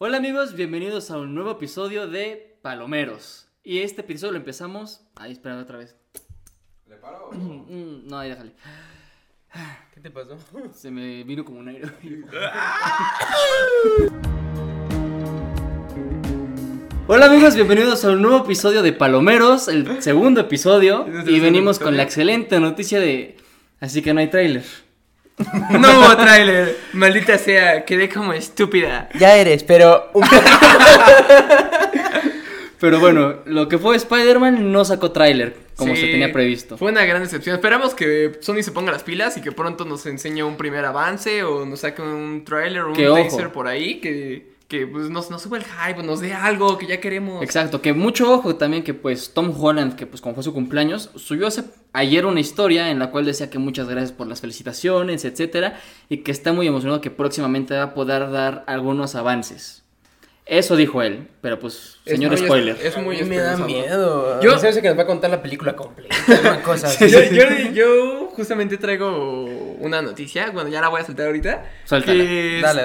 Hola amigos, bienvenidos a un nuevo episodio de Palomeros. Y este episodio lo empezamos. Ay, espera otra vez. ¿Le paro? Mm, No, ahí déjale. ¿Qué te pasó? Se me vino como un aire. Hola amigos, bienvenidos a un nuevo episodio de Palomeros, el segundo episodio. ¿Es el Y venimos con la excelente noticia de... Así que no hay tráiler. No hubo tráiler. Maldita sea, quedé como estúpida. Ya eres, pero un Pero bueno, lo que fue Spider-Man no sacó tráiler, como Sí, se tenía previsto. Fue una gran decepción. Esperamos que Sony se ponga las pilas y que pronto nos enseñe un primer avance o nos saque un tráiler o un teaser por ahí que, que pues, nos, nos suba el hype, nos dé algo que ya queremos. Exacto, que mucho ojo también que pues Tom Holland, que pues como fue su cumpleaños, subió hace, ayer una historia en la cual decía que muchas gracias por las felicitaciones, etcétera, y que está muy emocionado que próximamente va a poder dar algunos avances. Eso dijo él, pero pues, Es señor muy spoiler. es- Es muy me da miedo. Yo- sé que nos va a contar la película completa, una cosa así. Yo, yo- yo justamente traigo una noticia, bueno, ya la voy a soltar ahorita. Suéltala. Que Dale,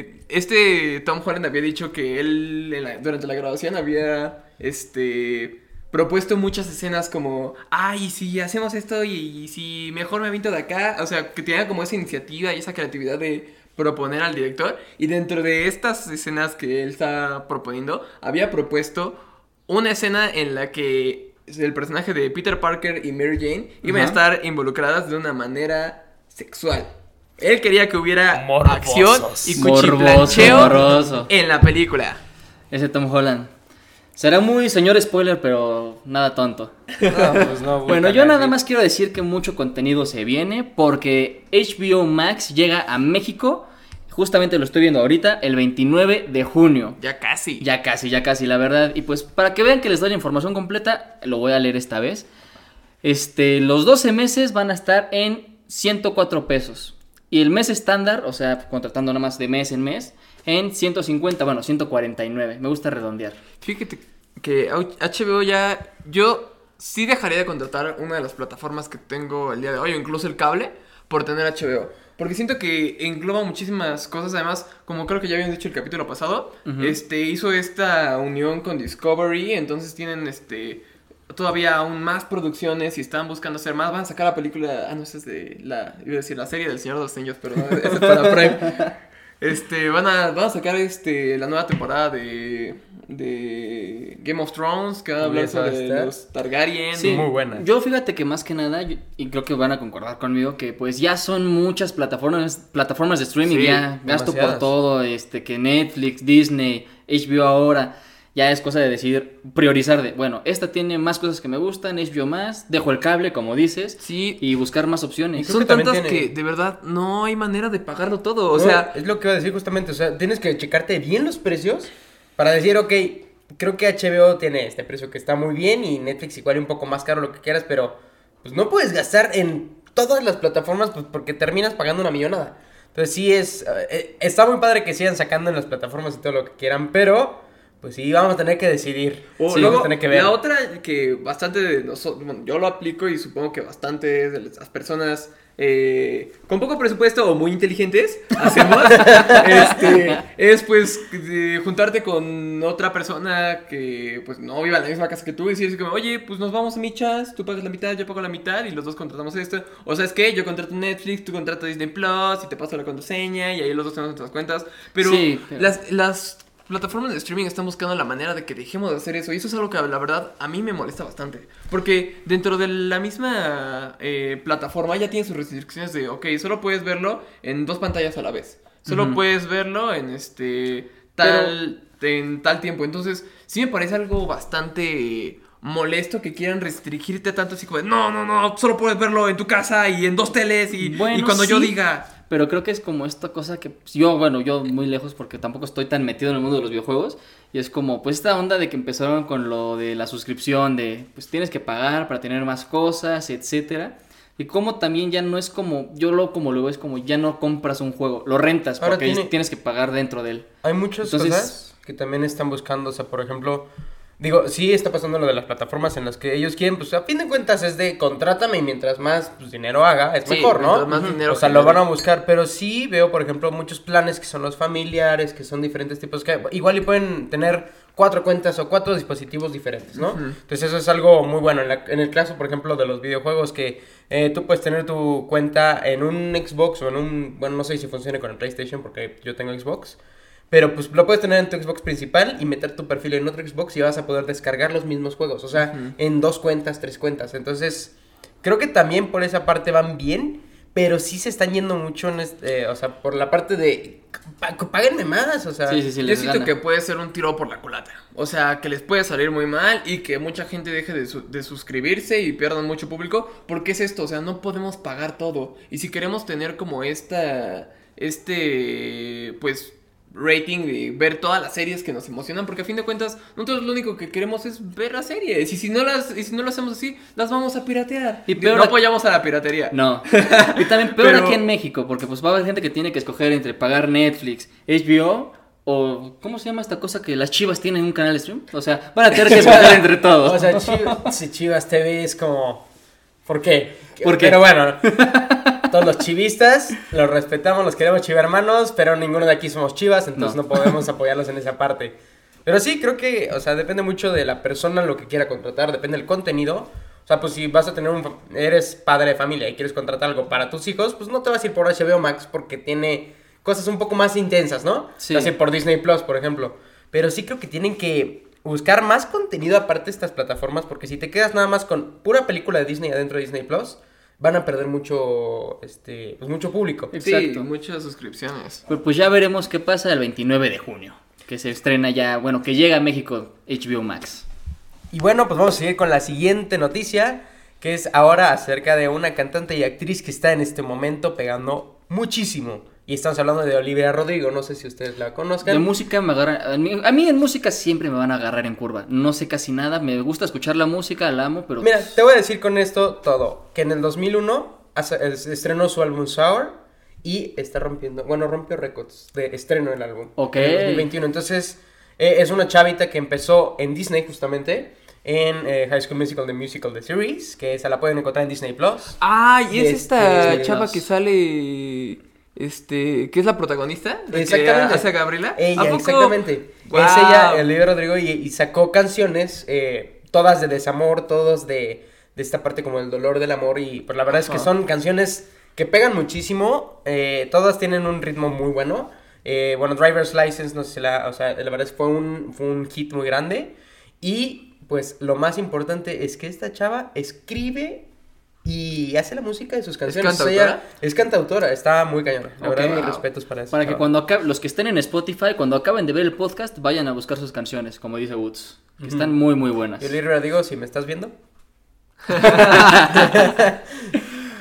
este, este Tom Holland había dicho que él en la- durante la grabación había este propuesto muchas escenas como, ay, si hacemos esto y, y si mejor me aviento de acá, o sea, que tenía como esa iniciativa y esa creatividad de proponer al director y dentro de estas escenas que él está proponiendo, había propuesto una escena en la que el personaje de Peter Parker y Mary Jane iban a estar involucradas de una manera sexual. Él quería que hubiera Morbosos. acción y cuchiplancheo morboso. en la película. Ese Tom Holland. Será muy señor spoiler, pero nada tonto. No, pues no, Bueno, yo nada más quiero decir que mucho contenido se viene porque HBO Max llega a México, justamente lo estoy viendo ahorita, el 29 de junio. Ya casi. Ya casi, ya casi, la verdad. Y pues para que vean que les doy la información completa, lo voy a leer esta vez. Este, los 12 meses van a estar en 104 pesos. Y el mes estándar, o sea, contratando nada más de mes en mes, en 150, bueno, 149. Me gusta redondear. Fíjate que HBO ya. Yo sí dejaría de contratar una de las plataformas que tengo el día de hoy, o incluso el cable, por tener HBO. Porque siento que engloba muchísimas cosas. Además, como creo que ya habían dicho el capítulo pasado, este hizo esta unión con Discovery. Entonces tienen este. Todavía aún más producciones y están buscando hacer más. Van a sacar la película. Ah, no, esa es de la. Iba a decir la serie del Señor de los Anillos, pero no, esa es para Prime. Este, van a, van a sacar este, la nueva temporada de, de Game of Thrones, que va a hablar ¿Esa va a sobre los Targaryen. Sí. muy buena. Yo fíjate que más que nada, yo- y creo que van a concordar conmigo, que pues ya son muchas plataformas, plataformas de streaming, Sí, ya gasto por todo, este, que Netflix, Disney, HBO ahora, ya es cosa de decidir, priorizar de, bueno, esta tiene más cosas que me gustan, HBO más, dejo el cable, como dices, Sí, y buscar más opciones. Y son que tantas tiene- que de verdad no hay manera de pagarlo todo. O No, sea, es lo que iba a decir justamente. O sea, tienes que checarte bien los precios para decir, ok, creo que HBO tiene este precio que está muy bien y Netflix igual un poco más caro, lo que quieras, pero pues no puedes gastar en todas las plataformas pues, porque terminas pagando una millonada. Entonces sí es, eh, eh, está muy padre que sigan sacando en las plataformas y todo lo que quieran, pero pues sí, vamos a tener que decidir. O Sí, luego, vamos a tener que ver. la otra que bastante de nosotros, bueno, yo lo aplico y supongo que bastante de las personas eh, con poco presupuesto o muy inteligentes hacemos, este, es pues juntarte con otra persona que pues no viva en la misma casa que tú y decir como, oye, pues nos vamos a michas, tú pagas la mitad, yo pago la mitad y los dos contratamos esto. O sea, es que yo contrato Netflix, tú contratas Disney Plus y te paso la contraseña y ahí los dos tenemos nuestras cuentas. Pero Sí, las, las plataformas de streaming están buscando la manera de que dejemos de hacer eso. Y eso es algo que la verdad a mí me molesta bastante. Porque dentro de la misma eh, plataforma ya tiene sus restricciones de, ok, solo puedes verlo en dos pantallas a la vez. Solo puedes verlo en este tal, en tal tiempo. Entonces, sí me parece algo bastante molesto que quieran restringirte tanto así como de, no, no, no, solo puedes verlo en tu casa y en dos teles y, Bueno, y cuando yo diga... Pero creo que es como esta cosa que pues, yo, bueno, yo muy lejos porque tampoco estoy tan metido en el mundo de los videojuegos. Y es como, pues esta onda de que empezaron con lo de la suscripción, de pues tienes que pagar para tener más cosas, etcétera. Y como también ya no es como, yo lo como lo veo es como ya no compras un juego, lo rentas Ahora porque tiene- tienes que pagar dentro de él. Hay muchas Entonces- cosas que también están buscando, o sea, por ejemplo, Digo, sí está pasando lo de las plataformas en las que ellos quieren, pues a fin de cuentas es de contrátame y mientras más pues, dinero haga, es Sí, mejor, ¿no? más dinero o sea, lo van a buscar, pero sí veo, por ejemplo, muchos planes que son los familiares, que son diferentes tipos, que igual y pueden tener cuatro cuentas o cuatro dispositivos diferentes, ¿no? Entonces eso es algo muy bueno. En, la- en el caso, por ejemplo, de los videojuegos, que eh, tú puedes tener tu cuenta en un Xbox o en un, bueno, no sé si funcione con el PlayStation porque yo tengo Xbox. Pero pues lo puedes tener en tu Xbox principal y meter tu perfil en otro Xbox y vas a poder descargar los mismos juegos. O sea, en dos cuentas, tres cuentas. Entonces, creo que también por esa parte van bien. Pero sí se están yendo mucho en este, o sea, por la parte de páguenme más, o sea. Sí, sí, sí, Yo siento gana. que puede ser un tiro por la culata. O sea, que les puede salir muy mal y que mucha gente deje de, su- de suscribirse y pierdan mucho público. Porque es esto, o sea, no podemos pagar todo. Y si queremos tener como esta, este, pues, rating de ver todas las series que nos emocionan, porque a fin de cuentas nosotros lo único que queremos es ver las series y si no las y si no lo hacemos así, las vamos a piratear. Y peor no apoyamos a la piratería. No. Y también peor Pero- aquí en México, porque pues va a haber gente que tiene que escoger entre pagar Netflix, HBO o ¿cómo se llama esta cosa que las Chivas tienen un canal de stream? O sea, van a tener que escoger entre todos. O sea, Chivas, si Chivas TV es como. ¿Por qué? ¿Por qué? Pero bueno, todos los chivistas los respetamos, los queremos chiva hermanos, pero ninguno de aquí somos chivas, entonces No. no, podemos apoyarlos en esa parte. Pero sí, creo que, o sea, depende mucho de la persona lo que quiera contratar, depende del contenido. O sea, pues si vas a tener un. Eres padre de familia y quieres contratar algo para tus hijos, pues no te vas a ir por HBO Max porque tiene cosas un poco más intensas, ¿no? Sí. Te vas a ir por Disney Plus, por ejemplo. Pero sí creo que tienen que buscar más contenido aparte de estas plataformas, porque si te quedas nada más con pura película de Disney adentro de Disney Plus, van a perder mucho, este, pues mucho público. Sí, Exacto. muchas suscripciones. Pues, pues ya veremos qué pasa el 29 de junio, que se estrena ya, bueno, que llega a México HBO Max. Y bueno, pues vamos a seguir con la siguiente noticia, que es ahora acerca de una cantante y actriz que está en este momento pegando muchísimo. Y estamos hablando de Olivia Rodrigo, no sé si ustedes la conozcan. De música me agarra, a mí, a mí en música siempre me van a agarrar en curva. No sé casi nada, me gusta escuchar la música, la amo, pero Mira, te voy a decir con esto todo. Que en el 2001 hace- es- estrenó su álbum Sour y está rompiendo, bueno, rompió récords de estreno del álbum. Ok. En el 2021. Entonces, eh, es una chavita que empezó en Disney justamente, en eh, High School Musical, The Musical, The Series, que esa la pueden encontrar en Disney Plus. Ah, y es esta chava que sale. Este. que es la protagonista? ¿La que Exactamente. hace a Gabriela? ¿A Ella, exactamente. Es ella, Olivia Rodrigo, y, y sacó canciones, eh, todas de desamor, todas de, de esta parte como el dolor del amor. Y pues la verdad es que son canciones que pegan muchísimo. eh, todas tienen un ritmo muy bueno. Eh, bueno, Driver's License, no sé si la. O sea, la verdad es que fue un, fue un hit muy grande. Y pues lo más importante es que esta chava escribe. Y hace la música de sus canciones. O sea, ella cantautora? es cantautora, está muy cañona. La Ok. verdad, mis respetos para eso. para que cuando acabe, los que estén en Spotify, cuando acaben de ver el podcast, vayan a buscar sus canciones, como dice Woods, que están muy muy buenas. Y Olivia Rodrigo, si me estás viendo.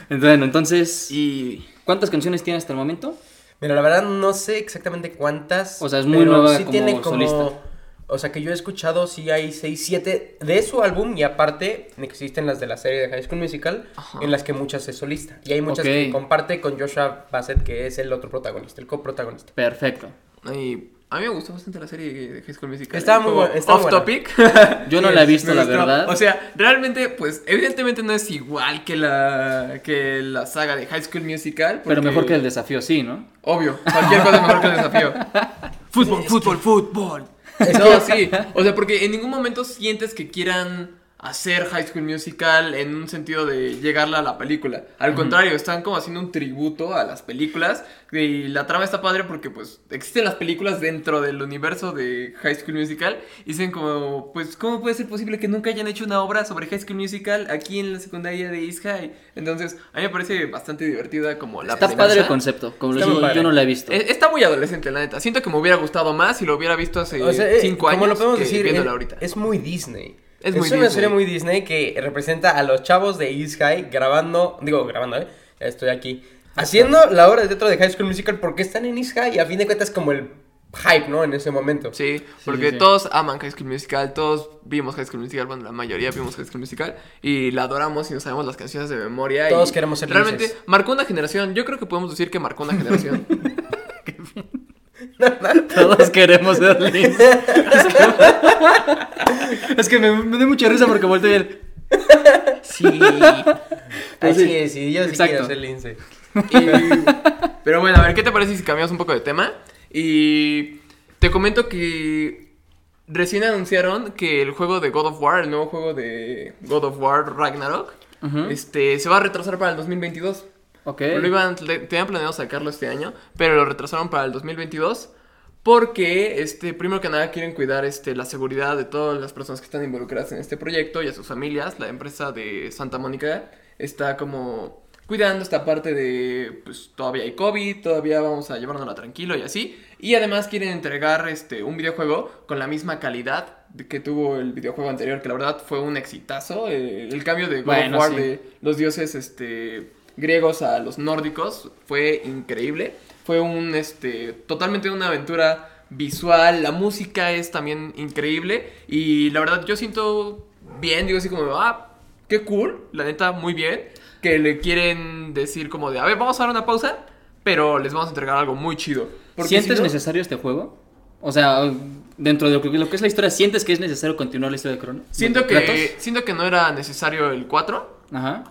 Bueno, entonces, Y. ¿cuántas canciones tiene hasta el momento? Mira, la verdad no sé exactamente cuántas. O sea, es muy nueva sí como tiene como solista. O sea, que yo he escuchado, sí hay 6, 7 de su álbum y aparte existen las de la serie de High School Musical, Ajá. en las que muchas es solista. Y hay muchas que comparte con Joshua Bassett, que es el otro protagonista, el coprotagonista. Perfecto. y a mí me gustó bastante la serie de High School Musical. Estaba muy Como buena, estaba Off buena. topic. Yo no Sí, la he visto, la gustó. verdad. O sea, realmente, pues, evidentemente no es igual que la, que la saga de High School Musical. pero mejor que el desafío, sí, ¿no? Obvio, cualquier cosa es mejor que el desafío. Fútbol, fútbol, fútbol. No, sí. O sea, porque en ningún momento sientes que quieran hacer High School Musical en un sentido de llegarla a la película. Al contrario, están como haciendo un tributo a las películas. Y la trama está padre porque, pues, existen las películas dentro del universo de High School Musical. Y dicen como, pues, ¿cómo puede ser posible que nunca hayan hecho una obra sobre High School Musical aquí en la secundaria de East High? Entonces, a mí me parece bastante divertida como la Está premisa. padre el concepto, como muy digo, yo no la he visto. Eh, Está muy adolescente, la neta. Siento que me hubiera gustado más si lo hubiera visto hace O sea, eh, cinco años. como lo podemos que decir, viéndola es, ahorita. es muy Disney. Es Es, muy una Disney. serie muy Disney que representa a los chavos de East High grabando, digo, grabando, ¿eh? Estoy aquí. Haciendo la obra de teatro de High School Musical porque están en East High y a fin de cuentas como el hype, ¿no? En ese momento. Sí, porque sí, sí. todos aman High School Musical, todos vimos High School Musical, bueno, la mayoría vimos High School Musical y la adoramos y nos sabemos las canciones de memoria. Todos y queremos ser Realmente marcó una generación, yo creo que podemos decir que marcó una generación. Todos queremos ser Lince. Es que, es que me, me dio mucha risa porque volteé y él. Sí. Así sí. es, sí, yo sí Exacto. quiero ser lince. Y- pero bueno, a ver, ¿qué te parece si cambiamos un poco de tema? Y te comento que recién anunciaron que el juego de God of War, el nuevo juego de God of War Ragnarok, este, se va a retrasar para el 2022. Ok. Lo iban, tenían planeado sacarlo este año, pero lo retrasaron para el 2022 porque, este, primero que nada, quieren cuidar este, la seguridad de todas las personas que están involucradas en este proyecto y a sus familias. La empresa de Santa Mónica está como cuidando esta parte de, pues, todavía hay COVID, todavía vamos a llevárnosla tranquilo y así. Y además quieren entregar, este, un videojuego con la misma calidad que tuvo el videojuego anterior, que la verdad fue un exitazo. eh, el cambio de God Bueno, of War sí. de los dioses, este griegos a los nórdicos fue increíble. Fue un este totalmente una aventura visual, la música es también increíble y la verdad yo siento bien, digo así como, ah, qué cool, la neta muy bien, que le quieren decir como de, a ver, vamos a dar una pausa, pero les vamos a entregar algo muy chido. Porque ¿Sientes si no- necesario este juego? O sea, dentro de lo que, lo que es la historia, ¿sientes que es necesario continuar la historia de Crono? Siento ¿De que, siento que no era necesario el 4, Ajá.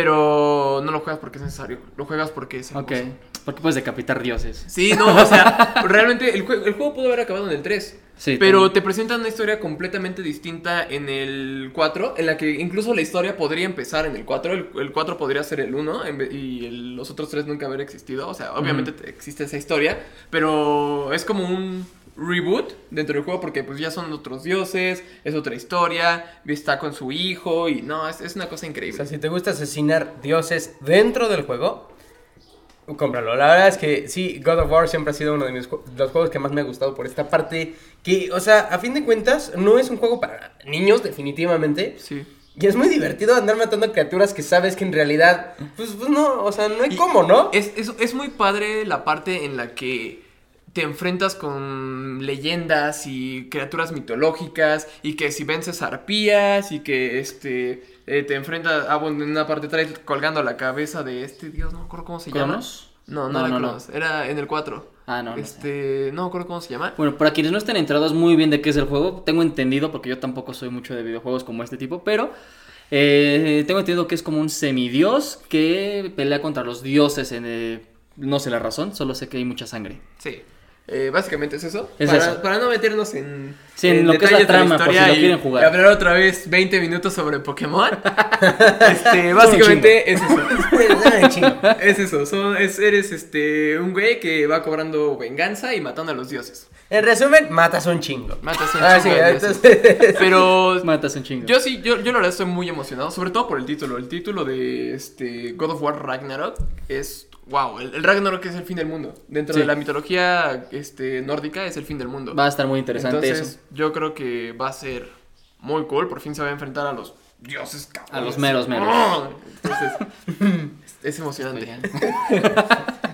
Pero no lo juegas porque es necesario, lo juegas porque es Ok. Porque puedes decapitar dioses. Sí, no, o sea, realmente el, jue- el juego pudo haber acabado en el 3. Sí, pero también. te presentan una historia completamente distinta en el 4, en la que incluso la historia podría empezar en el 4. El, el 4 podría ser el 1 en ve- y el- los otros tres nunca haber existido. O sea, obviamente te- existe esa historia, pero es como un reboot dentro del juego porque pues ya son otros dioses, es otra historia, está con su hijo y no, es, es una cosa O increíble. sea, si te gusta asesinar dioses dentro del juego, cómpralo. La verdad es que sí, God of War siempre ha sido uno de mis los juegos que más me ha gustado por esta parte. Que, o sea, a fin de cuentas, no es un juego para niños, definitivamente. Sí. Y es muy divertido andar matando criaturas que sabes que en realidad, pues, pues no, o sea, no hay Y cómo, ¿no? Es, es, es muy padre la parte en la que te enfrentas con leyendas y criaturas mitológicas y que si vences arpías y que este eh, te enfrentas ah bueno en una parte traes colgando la cabeza de este dios no me acuerdo cómo se llama no no, No, era no, no. Cronos era en el 4 Ah, no. este no me acuerdo cómo se llama Bueno, para quienes no estén enterados muy bien de qué es el juego, tengo entendido, porque yo tampoco soy mucho de videojuegos como este tipo, pero eh, tengo entendido que es como un semidios que pelea contra los dioses en... eh, no sé la razón, solo sé que hay mucha sangre. sí Eh, básicamente es eso. Es para, eso. para no meternos en, Sí, en lo que es la trama, por si historia lo y quieren jugar. hablar otra vez 20 minutos sobre Pokémon. este, básicamente es eso. Es eso, son, es, eres este un güey que va cobrando venganza y matando a los dioses. En resumen, matas un chingo. Matas a un Ah, chingo sí, entonces... Pero Matas un chingo. yo sí, yo, yo la verdad estoy muy emocionado, sobre todo por el título. El título de este God of War Ragnarok es wow, el, el Ragnarok es el fin del mundo. Dentro Sí. de la mitología este nórdica es el fin del mundo. Va a estar muy interesante Entonces, eso. yo creo que va a ser muy cool, por fin se va a enfrentar a los dioses cabrones. A los meros, meros. ¡Oh! Entonces, es, es emocionante.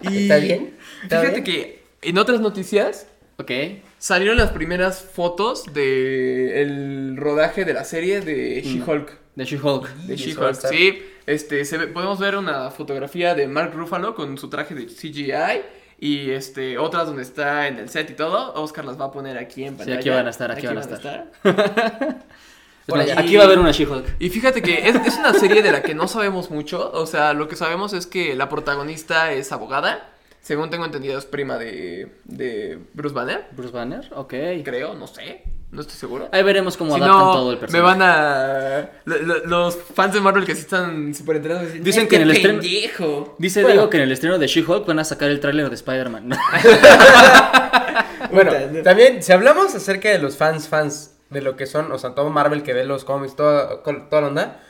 Y ¿Está bien? ¿Está Fíjate bien? que en otras noticias Ok. salieron las primeras fotos de el rodaje de la serie de She-Hulk. De She-Hulk. De She-Hulk, sí. Este, se ve- podemos ver una fotografía de Mark Ruffalo con su traje de CGI y este otras donde está en el set y todo. Oscar las va a poner aquí en Sí, pantalla. aquí van a estar, aquí van a estar. Aquí va a haber una She-Hulk. Y fíjate que es, es una serie de la que no sabemos mucho. O sea, lo que sabemos es que la protagonista es abogada. Según tengo entendido, es prima de, de Bruce Banner. Bruce Banner, ok. Creo, no sé. No estoy seguro. Ahí veremos cómo Si adaptan no, todo el me personaje. van a. lo- lo- los fans de Marvel que sí están súper enterados dicen, Dicen "Este que en el estreno- pendejo". Dice Bueno. Diego que en el estreno de She-Hulk van a sacar el tráiler de Spider-Man. Bueno, también, si hablamos acerca de los fans, fans de lo que son, o sea, todo Marvel que ve los cómics, toda, toda la onda,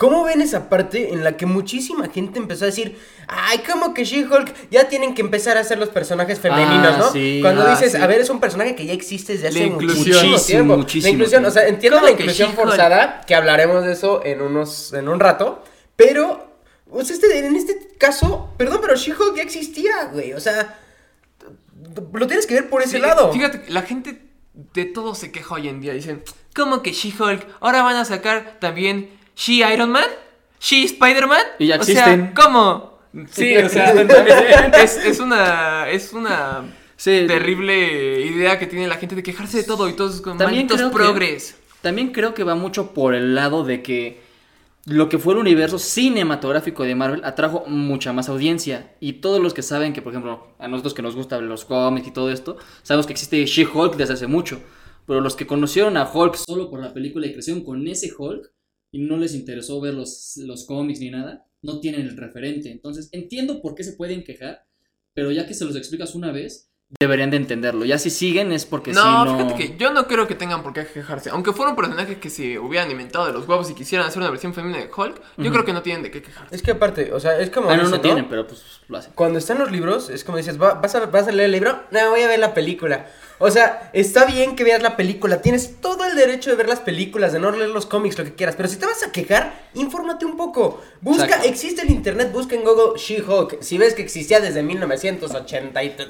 ¿cómo ven esa parte en la que muchísima gente empezó a decir, ay, como que She-Hulk ya tienen que empezar a ser los personajes femeninos, Ah, ¿no? sí. Cuando Ah, dices, sí. a ver, es un personaje que ya existe desde hace muchísimo Muchísimo, tiempo. muchísimo la inclusión, o sea, entiendo ¿Cómo la inclusión forzada, que hablaremos de eso en unos, en un rato, pero, o sea, este, en este caso, perdón, pero She-Hulk ya existía, güey, o sea... Lo tienes que ver por ese Sí, lado. Fíjate, la gente de todo se queja hoy en día. Dicen, ¿cómo que She-Hulk? Ahora van a sacar también She-Iron Man, She-Spider-Man. Y ya O sea, existen. ¿cómo? Sí, o sea, es, es una. Es una. Sí. terrible idea que tiene la gente de quejarse de todo y todos con También malditos creo que- progres. También creo que va mucho por el lado de que lo que fue el universo cinematográfico de Marvel atrajo mucha más audiencia. Y todos los que saben que, por ejemplo, a nosotros que nos gustan los cómics y todo esto, sabemos que existe She-Hulk desde hace mucho. Pero los que conocieron a Hulk solo por la película y crecieron con ese Hulk y no les interesó ver los, los cómics ni nada, no tienen el referente. Entonces entiendo por qué se pueden quejar, pero ya que se los explicas una vez, deberían de entenderlo. Ya si siguen es porque No, si no... fíjate que yo no creo que tengan por qué quejarse. Aunque fuera un personaje que se hubieran inventado de los huevos y quisieran hacer una versión femenina de Hulk, yo creo que no tienen de qué quejarse. Es que aparte, o sea, es como. Ah, no, no tienen, pero pues lo hacen. Cuando están los libros, es como dices, "Va- ¿vas a, ¿vas a leer el libro? No, voy a ver la película. O sea, está bien que veas la película, tienes todo el derecho de ver las películas, de no leer los cómics, lo que quieras, pero si te vas a quejar, infórmate un poco. Busca, Exacto. existe el internet, busca en Google She-Hulk. Si ves que existía desde 1980 y... te-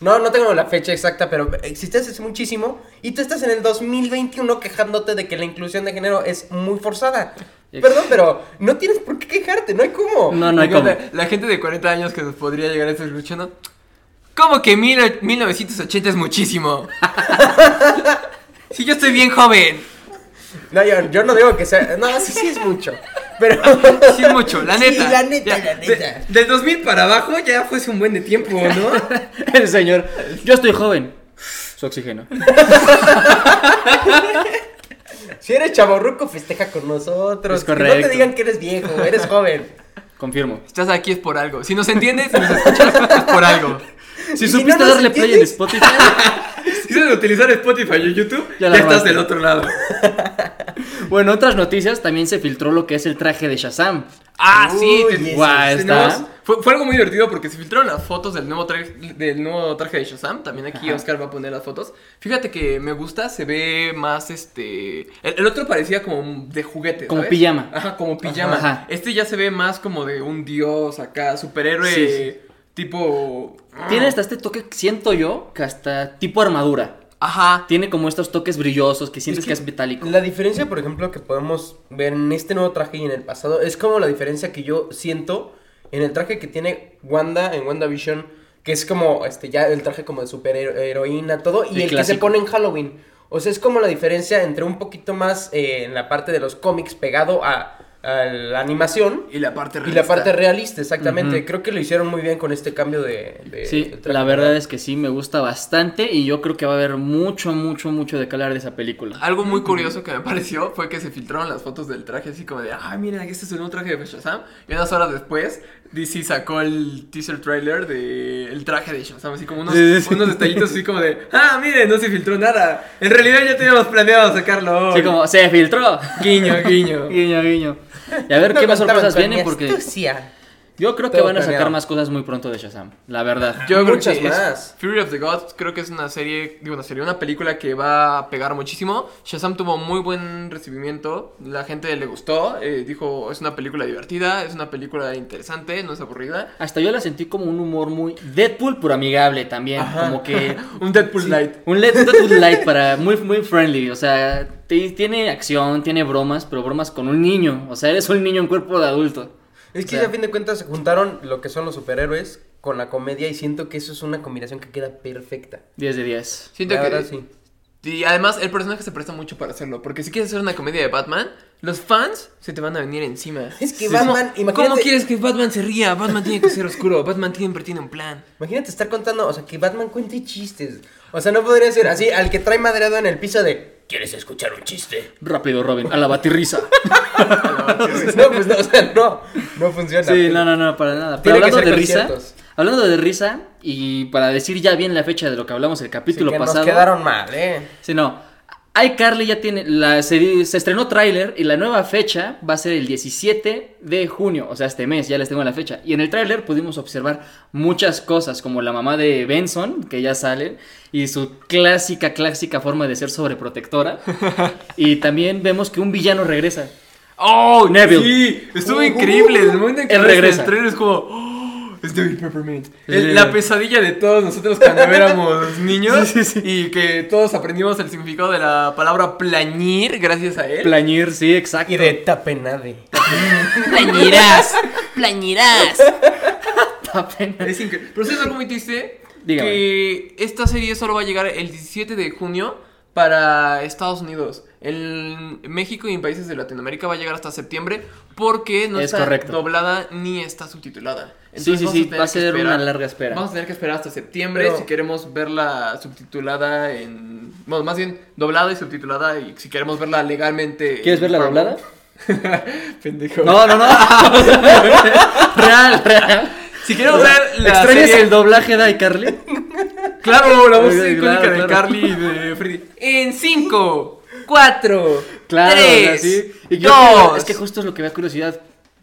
No, no tengo la fecha exacta, pero existía hace muchísimo y tú estás en el 2021 quejándote de que la inclusión de género es muy forzada. Perdón, pero no tienes por qué quejarte, no hay cómo. No, no hay como. La, la gente de 40 años que nos podría llegar a estar escuchando. ¿Cómo que mil- 1980 es muchísimo? si yo estoy bien joven. No, yo, yo no digo que sea. No, sí, sí es mucho. Pero. Sí es mucho, la Sí, neta. la neta, Ya, la de- neta. del 2000 para abajo ya fuese un buen de tiempo, ¿no? El señor. Yo estoy joven. Su oxígeno. Si eres chaborruco, festeja con nosotros. Es Que no correcto. te digan que eres viejo, eres joven. Confirmo. Estás aquí es por algo. Si nos entiendes, si nos escuchas, es por algo. Si ¿Y supiste no darle play en? Spotify. Si sabes utilizar Spotify o YouTube, Ya estás del otro lado. bueno, otras noticias también se filtró lo que es el traje de Shazam. Ah, sí, te- está. Fue, fue algo muy divertido porque se filtraron las fotos del nuevo traje, del nuevo traje de Shazam. También aquí Ajá. Oscar va a poner las fotos. Fíjate que me gusta, se ve más este. El, el otro parecía como de juguete. Como ¿sabes? pijama. Ajá, como pijama. Ajá. Este ya se ve más como de un dios acá, superhéroe Sí, sí. Tipo. Tiene hasta este toque, siento yo, que hasta tipo armadura. Ajá. Tiene como estos toques brillosos que sientes Es que, que es metálico. La diferencia, por ejemplo, que podemos ver en este nuevo traje y en el pasado es como la diferencia que yo siento en el traje que tiene Wanda en WandaVision, que es como este ya el traje como de superheroína, todo, y El el, que se pone en Halloween. O sea, es como la diferencia entre un poquito más eh, en la parte de los cómics pegado a, a la animación Y la parte y la realista. parte realista, exactamente. Creo que lo hicieron muy bien con este cambio de... de- Sí, la verdad es que sí, me gusta bastante y yo creo que va a haber mucho, mucho, mucho de hablar de esa película. Algo muy curioso que me pareció fue que se filtraron las fotos del traje así como de, ay, miren, aquí este es el nuevo traje de Shazam. Y unas horas después, DC sacó el teaser trailer de el traje de Shazam, así como unos, Sí, sí, sí. unos detallitos así como de, ah, miren, no se filtró nada. En realidad ya teníamos planeado sacarlo hoy. Así como, se filtró. Guiño, guiño. guiño, guiño. Y a ver No qué más sorpresas vienen porque. Yo creo que van a sacar planeado. más cosas muy pronto de Shazam, la verdad. Yo creo Muchas que es- más. Fury of the Gods creo que es una serie, digo una serie, una película que va a pegar muchísimo. Shazam tuvo muy buen recibimiento, la gente le gustó, eh, dijo es una película divertida, es una película interesante, no es aburrida. Hasta yo la sentí como un humor muy Deadpool, pero amigable también. Ajá. Como que. Un Deadpool Light. Un Deadpool Light para. Muy, muy friendly. O sea, ti- tiene acción, tiene bromas, pero bromas con un niño. O sea, eres un niño en cuerpo de adulto. Es que O sea- a fin de cuentas se juntaron lo que son los superhéroes con la comedia y siento que eso es una combinación que queda perfecta. 10 de 10. Siento la que verdad sí. y además el personaje se presta mucho para hacerlo, porque si quieres hacer una comedia de Batman, los fans se te van a venir encima. Es que Sí. Batman, ¿Cómo, imagínate, ¿Cómo quieres que Batman se ría? Batman tiene que ser oscuro, Batman siempre tiene un plan. imagínate estar contando, o sea, que Batman cuente chistes. O sea, no podría ser así, al que trae madreado en el piso de ¿Quieres escuchar un chiste? Rápido, Robin, a la batirrisa. no, pues no, o sea, no, no funciona. Sí, no, no, no, para nada. Pero Tiene hablando de risa, hablando de risa, y para decir ya bien la fecha de lo que hablamos el Sí, capítulo que pasado. nos quedaron mal, ¿eh? Sí, no. iCarly ya tiene, la, se, se estrenó tráiler y la nueva fecha va a ser el 17 de junio, o sea, este mes, ya les tengo la fecha. Y en el tráiler pudimos observar muchas cosas, como la mamá de Benson, que ya sale, y su clásica, clásica forma de ser sobreprotectora. y también vemos que un villano regresa. ¡Oh, Neville. Sí, estuvo Uh, increíble. Desde el momento en que regresa. el trailer es como. "Oh, es David Peppermint. El- Sí. la pesadilla de todos nosotros cuando éramos niños. Sí, sí, sí. Y que todos aprendimos el significado de la palabra plañir gracias a él. Plañir, sí, exacto. Y de tapenade. plañirás. Plañirás. Apenas. Es increíble. Pero ¿sabes algo muy triste? Dígame. que esta serie solo va a llegar el 17 de junio para Estados Unidos. En México y en países de Latinoamérica va a llegar hasta septiembre porque no Es está correcto. doblada ni está subtitulada. Sí, sí, sí, va a ser esperar- una larga espera. Vamos a tener que esperar hasta septiembre Pero- si queremos verla subtitulada en... Bueno, más bien doblada y subtitulada y si queremos verla legalmente... ¿Quieres verla doblada? Pendejo. No, no, no. real, real. Si queremos ver la ¿Extrañas serie- el doblaje de iCarly? Claro, la voz Claro, icónica de claro. Carly y de Freddy. En 5, 4, Claro, 3, o sea, sí. Y yo 2. creo- es que justo es lo que me da curiosidad.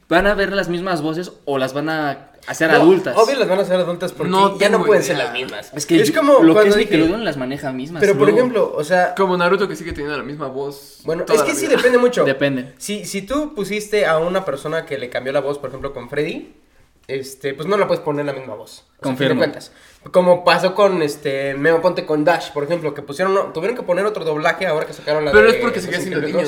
¿Van a ver las mismas voces o las van a hacer No, adultas? Obvio las van a hacer adultas porque No ya no pueden idea. ser las mismas. Es que es yo- como lo que es dije- Nickelodeon las maneja mismas. Pero por luego. ejemplo, o sea, Como Naruto que sigue teniendo la misma voz. bueno, toda es que la sí depende mucho. Depende. Si, si tú pusiste a una persona que le cambió la voz, por ejemplo, con Freddy, este, pues no la puedes poner la misma voz. O sea, a fin de Confirmo. cuentas. Como pasó con este Memo Ponte con Dash, por ejemplo, que pusieron, tuvieron que poner otro doblaje ahora que sacaron la Pero de es porque seguía siendo niño.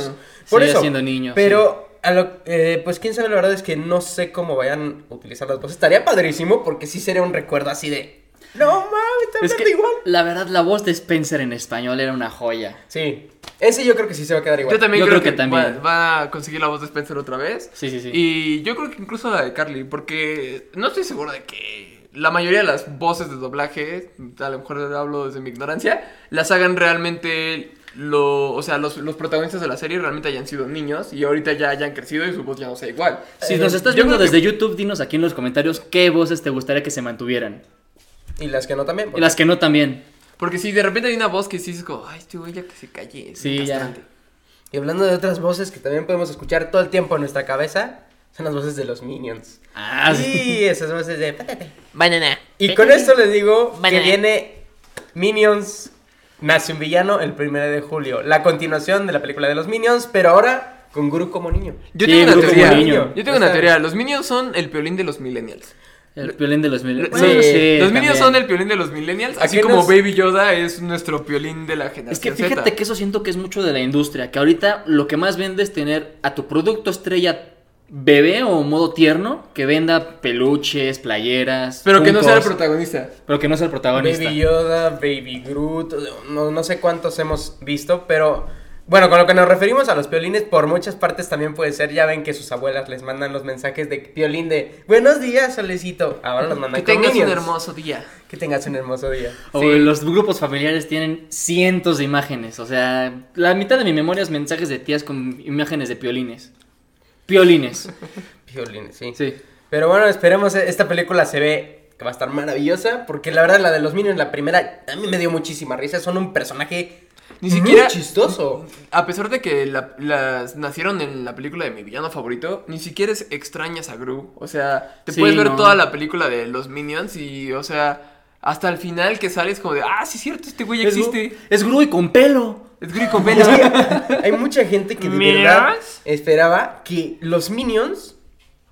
Por eso. siendo niño, Pero a lo, eh, pues quién sabe, la verdad es que no sé cómo vayan a utilizar las voces. Estaría padrísimo porque sí sería un recuerdo así de. No mames, está Es que igual. la verdad, la voz de Spencer en español era una joya. Sí. Ese yo creo que sí se va a quedar igual. Yo también Yo creo, creo que, que también. Va, va a conseguir la voz de Spencer otra vez. Sí, sí, sí. Y yo creo que incluso la de Carly, porque no estoy seguro de que la mayoría de las voces de doblaje, a lo mejor hablo desde mi ignorancia, las hagan realmente lo, o sea, los, los protagonistas de la serie realmente hayan sido niños y ahorita ya hayan crecido y su voz ya no sea igual. Si Eh, nos estás yo viendo que- desde YouTube, dinos aquí en los comentarios qué voces te gustaría que se mantuvieran. Y las que no también. Y las que no también. Porque si de repente hay una voz que sí es como, ay, este güey ya que se calle. es Sí, ya. castrante". Y hablando de otras voces que también podemos escuchar todo el tiempo en nuestra cabeza, son las voces de los Minions. Ah, sí. Sí, esas voces de pátate. Banana. Y con esto les digo que Banana. viene Minions Nace un villano el 1 de julio. La continuación de la película de los Minions, pero ahora con Gru como niño. Yo Sí, tengo una como teoría. Yo tengo una Está- teoría. Los Minions son el piolín de los millennials. El violín de los mil. Sí, Bueno, sí, los también. son el piolín de los millennials, ¿A así como nos- Baby Yoda es nuestro piolín de la Es generación que fíjate Z. que eso siento que es mucho de la industria. Que ahorita lo que más vende es tener a tu producto estrella bebé o modo tierno que venda peluches, playeras. Pero que no sea el protagonista. Pero que no sea el protagonista. Baby Yoda, Baby Groot, no, no sé cuántos hemos visto, pero bueno, con lo que nos referimos a los piolines, por muchas partes también puede ser, ya ven que sus abuelas les mandan los mensajes de piolín de buenos días, solecito. Ahora los mandan Que con tengas un hermoso día. Que tengas un hermoso día. O Sí. los grupos familiares tienen cientos de imágenes. O sea, la mitad de mi memoria es mensajes de tías con imágenes de piolines. Piolines. Piolines, sí. Sí. Pero bueno, esperemos, eh, esta película se ve que va a estar maravillosa, porque la verdad la de los Minions, la primera, a mí me dio muchísima risa, son un personaje Ni muy siquiera- chistoso. A pesar de que la- las nacieron en la película de mi villano favorito, ni siquiera es extrañas a Gru. O sea, te Sí, puedes ver no. toda la película de los Minions y, o sea, hasta el final que sales como de, ah, sí es cierto, este güey existe. Gru- Es Gru y con pelo. Es Gru con pelo. Hay mucha gente que de verdad esperaba que los Minions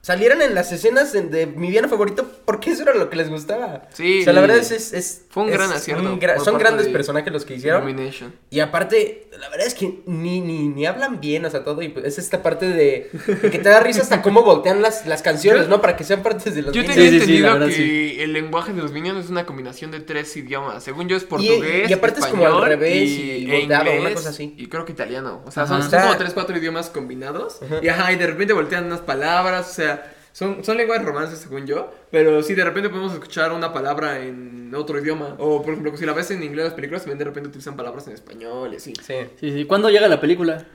salieran en las escenas de, de mi villano favorito porque eso era lo que les gustaba. Sí. O sea, la verdad es... es- es- Fue un es gran acierto un gra- por son grandes de personajes los que hicieron. Illumination. Y aparte, la verdad es que ni, ni, ni hablan bien, o sea, todo. Y pues es esta parte de, de que te da risa hasta cómo voltean las, las canciones, Yo- ¿no? Para que sean partes de los Yo Minions. tenía Sí, sí, sí, la entendido verdad, que el lenguaje de los Minions es una combinación de tres idiomas. Según yo es Y- portugués, y aparte es como al revés y, y e una cosa así. Y creo que italiano. O sea, Ajá. son, son como tres, cuatro idiomas combinados. Ajá. Y ajá, y de repente voltean unas palabras. O sea, son, son lenguajes romances según yo. Pero sí, de repente podemos escuchar una palabra en otro idioma. O por ejemplo, si la ves en inglés las películas, también de repente utilizan palabras en español y así. Sí. Sí, sí. ¿Cuándo llega la película?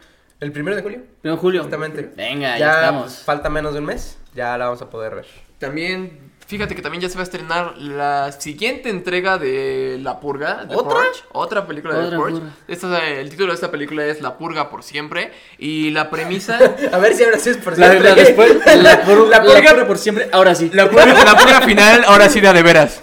El primero de julio. Primero de julio. Exactamente. Venga, ya, Ya estamos. falta menos de un mes. Ya la vamos a poder ver. También, fíjate que también ya se va a estrenar la siguiente entrega de La Purga. ¿Otra? Purge, otra película de The Otra Purge. purga. Esta, el título de esta película es La Purga por siempre. Y la premisa. A ver si ahora sí es por siempre. la después, la, pur- La la purga- por siempre, ahora sí. la, purga, la purga final, ahora sí da de veras.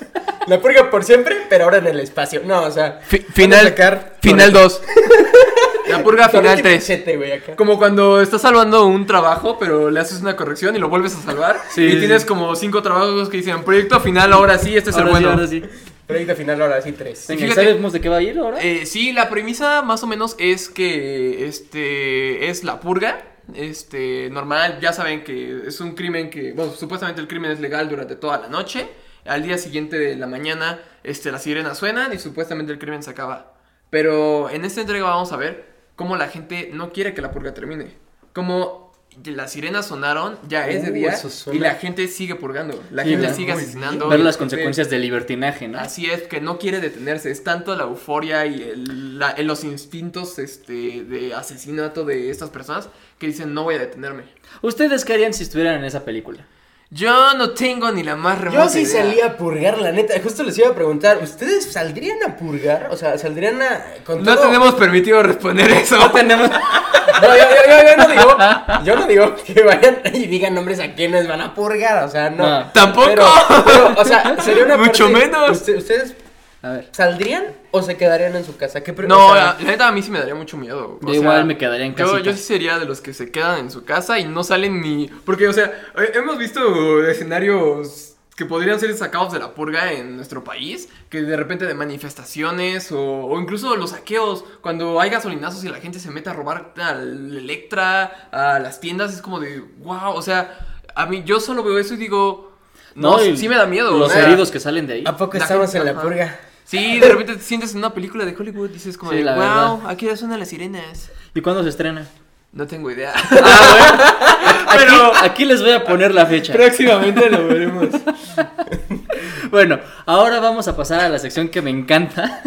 La purga por siempre, pero ahora en el espacio. No, o sea. Final sacar final 2. La Purga final Torrente 3. Pichete, güey, acá. Como cuando estás salvando un trabajo, pero le haces una corrección y lo vuelves a salvar. Sí, y sí, tienes como cinco trabajos que dicen proyecto final, ahora sí, este es ahora el sí, bueno. ahora sí. Proyecto final, ahora sí, tres. Venga, Fíjate- ¿sabemos de qué va a ir ahora? Eh, sí, la premisa más o menos es que este es la purga. Este, normal, ya saben que es un crimen que, bueno, supuestamente el crimen es legal durante toda la noche. Al día siguiente de la mañana, este, las sirenas suenan y supuestamente el crimen se acaba. Pero en esta entrega vamos a ver cómo la gente no quiere que la purga termine. Como las sirenas sonaron, ya es de Uh, día y la gente sigue purgando. La Sí, gente ¿no? sigue asesinando. Ver las la gente- consecuencias del libertinaje, ¿no? Así es, que no quiere detenerse. Es tanto la euforia y el- la- los instintos este, de asesinato de estas personas que dicen no voy a detenerme. ¿Ustedes qué harían si estuvieran en esa película? Yo no tengo ni la más remota Yo sí idea. salía a purgar, la neta. Justo les iba a preguntar, ¿ustedes saldrían a purgar? O sea, ¿saldrían a...? Con No todo- tenemos permitido responder eso. No tenemos... No, yo, yo- yo- yo no digo, yo no digo que vayan y digan nombres a quienes van a purgar, o sea, no. No. Tampoco. Pero, pero, o sea, sería una Mucho parte- menos. usted- ¿Ustedes A ver. saldrían o se quedarían en su casa? ¿Qué No, o sea, la, la neta a mí sí me daría mucho miedo. O Yo igual me quedaría en yo, casita. yo sí sería de los que se quedan en su casa y no salen ni... Porque, o sea, eh, hemos visto escenarios que podrían ser sacados de la purga en nuestro país, que de repente de manifestaciones o, o incluso los saqueos, cuando hay gasolinazos y la gente se mete a robar al Electra, a las tiendas, es como de, wow, o sea, a mí yo solo veo eso y digo, no, sí me da miedo. Los o sea, heridos que salen de ahí. ¿A poco La estamos gente- en la ajá. purga? Sí, de repente te sientes en una película de Hollywood, dices como Sí, de, la wow, verdad. aquí ya suenan las sirenas. ¿Y cuándo se estrena? No tengo idea. Aquí, aquí les voy a poner la fecha. Próximamente lo veremos. Bueno, ahora vamos a pasar a la sección que me encanta.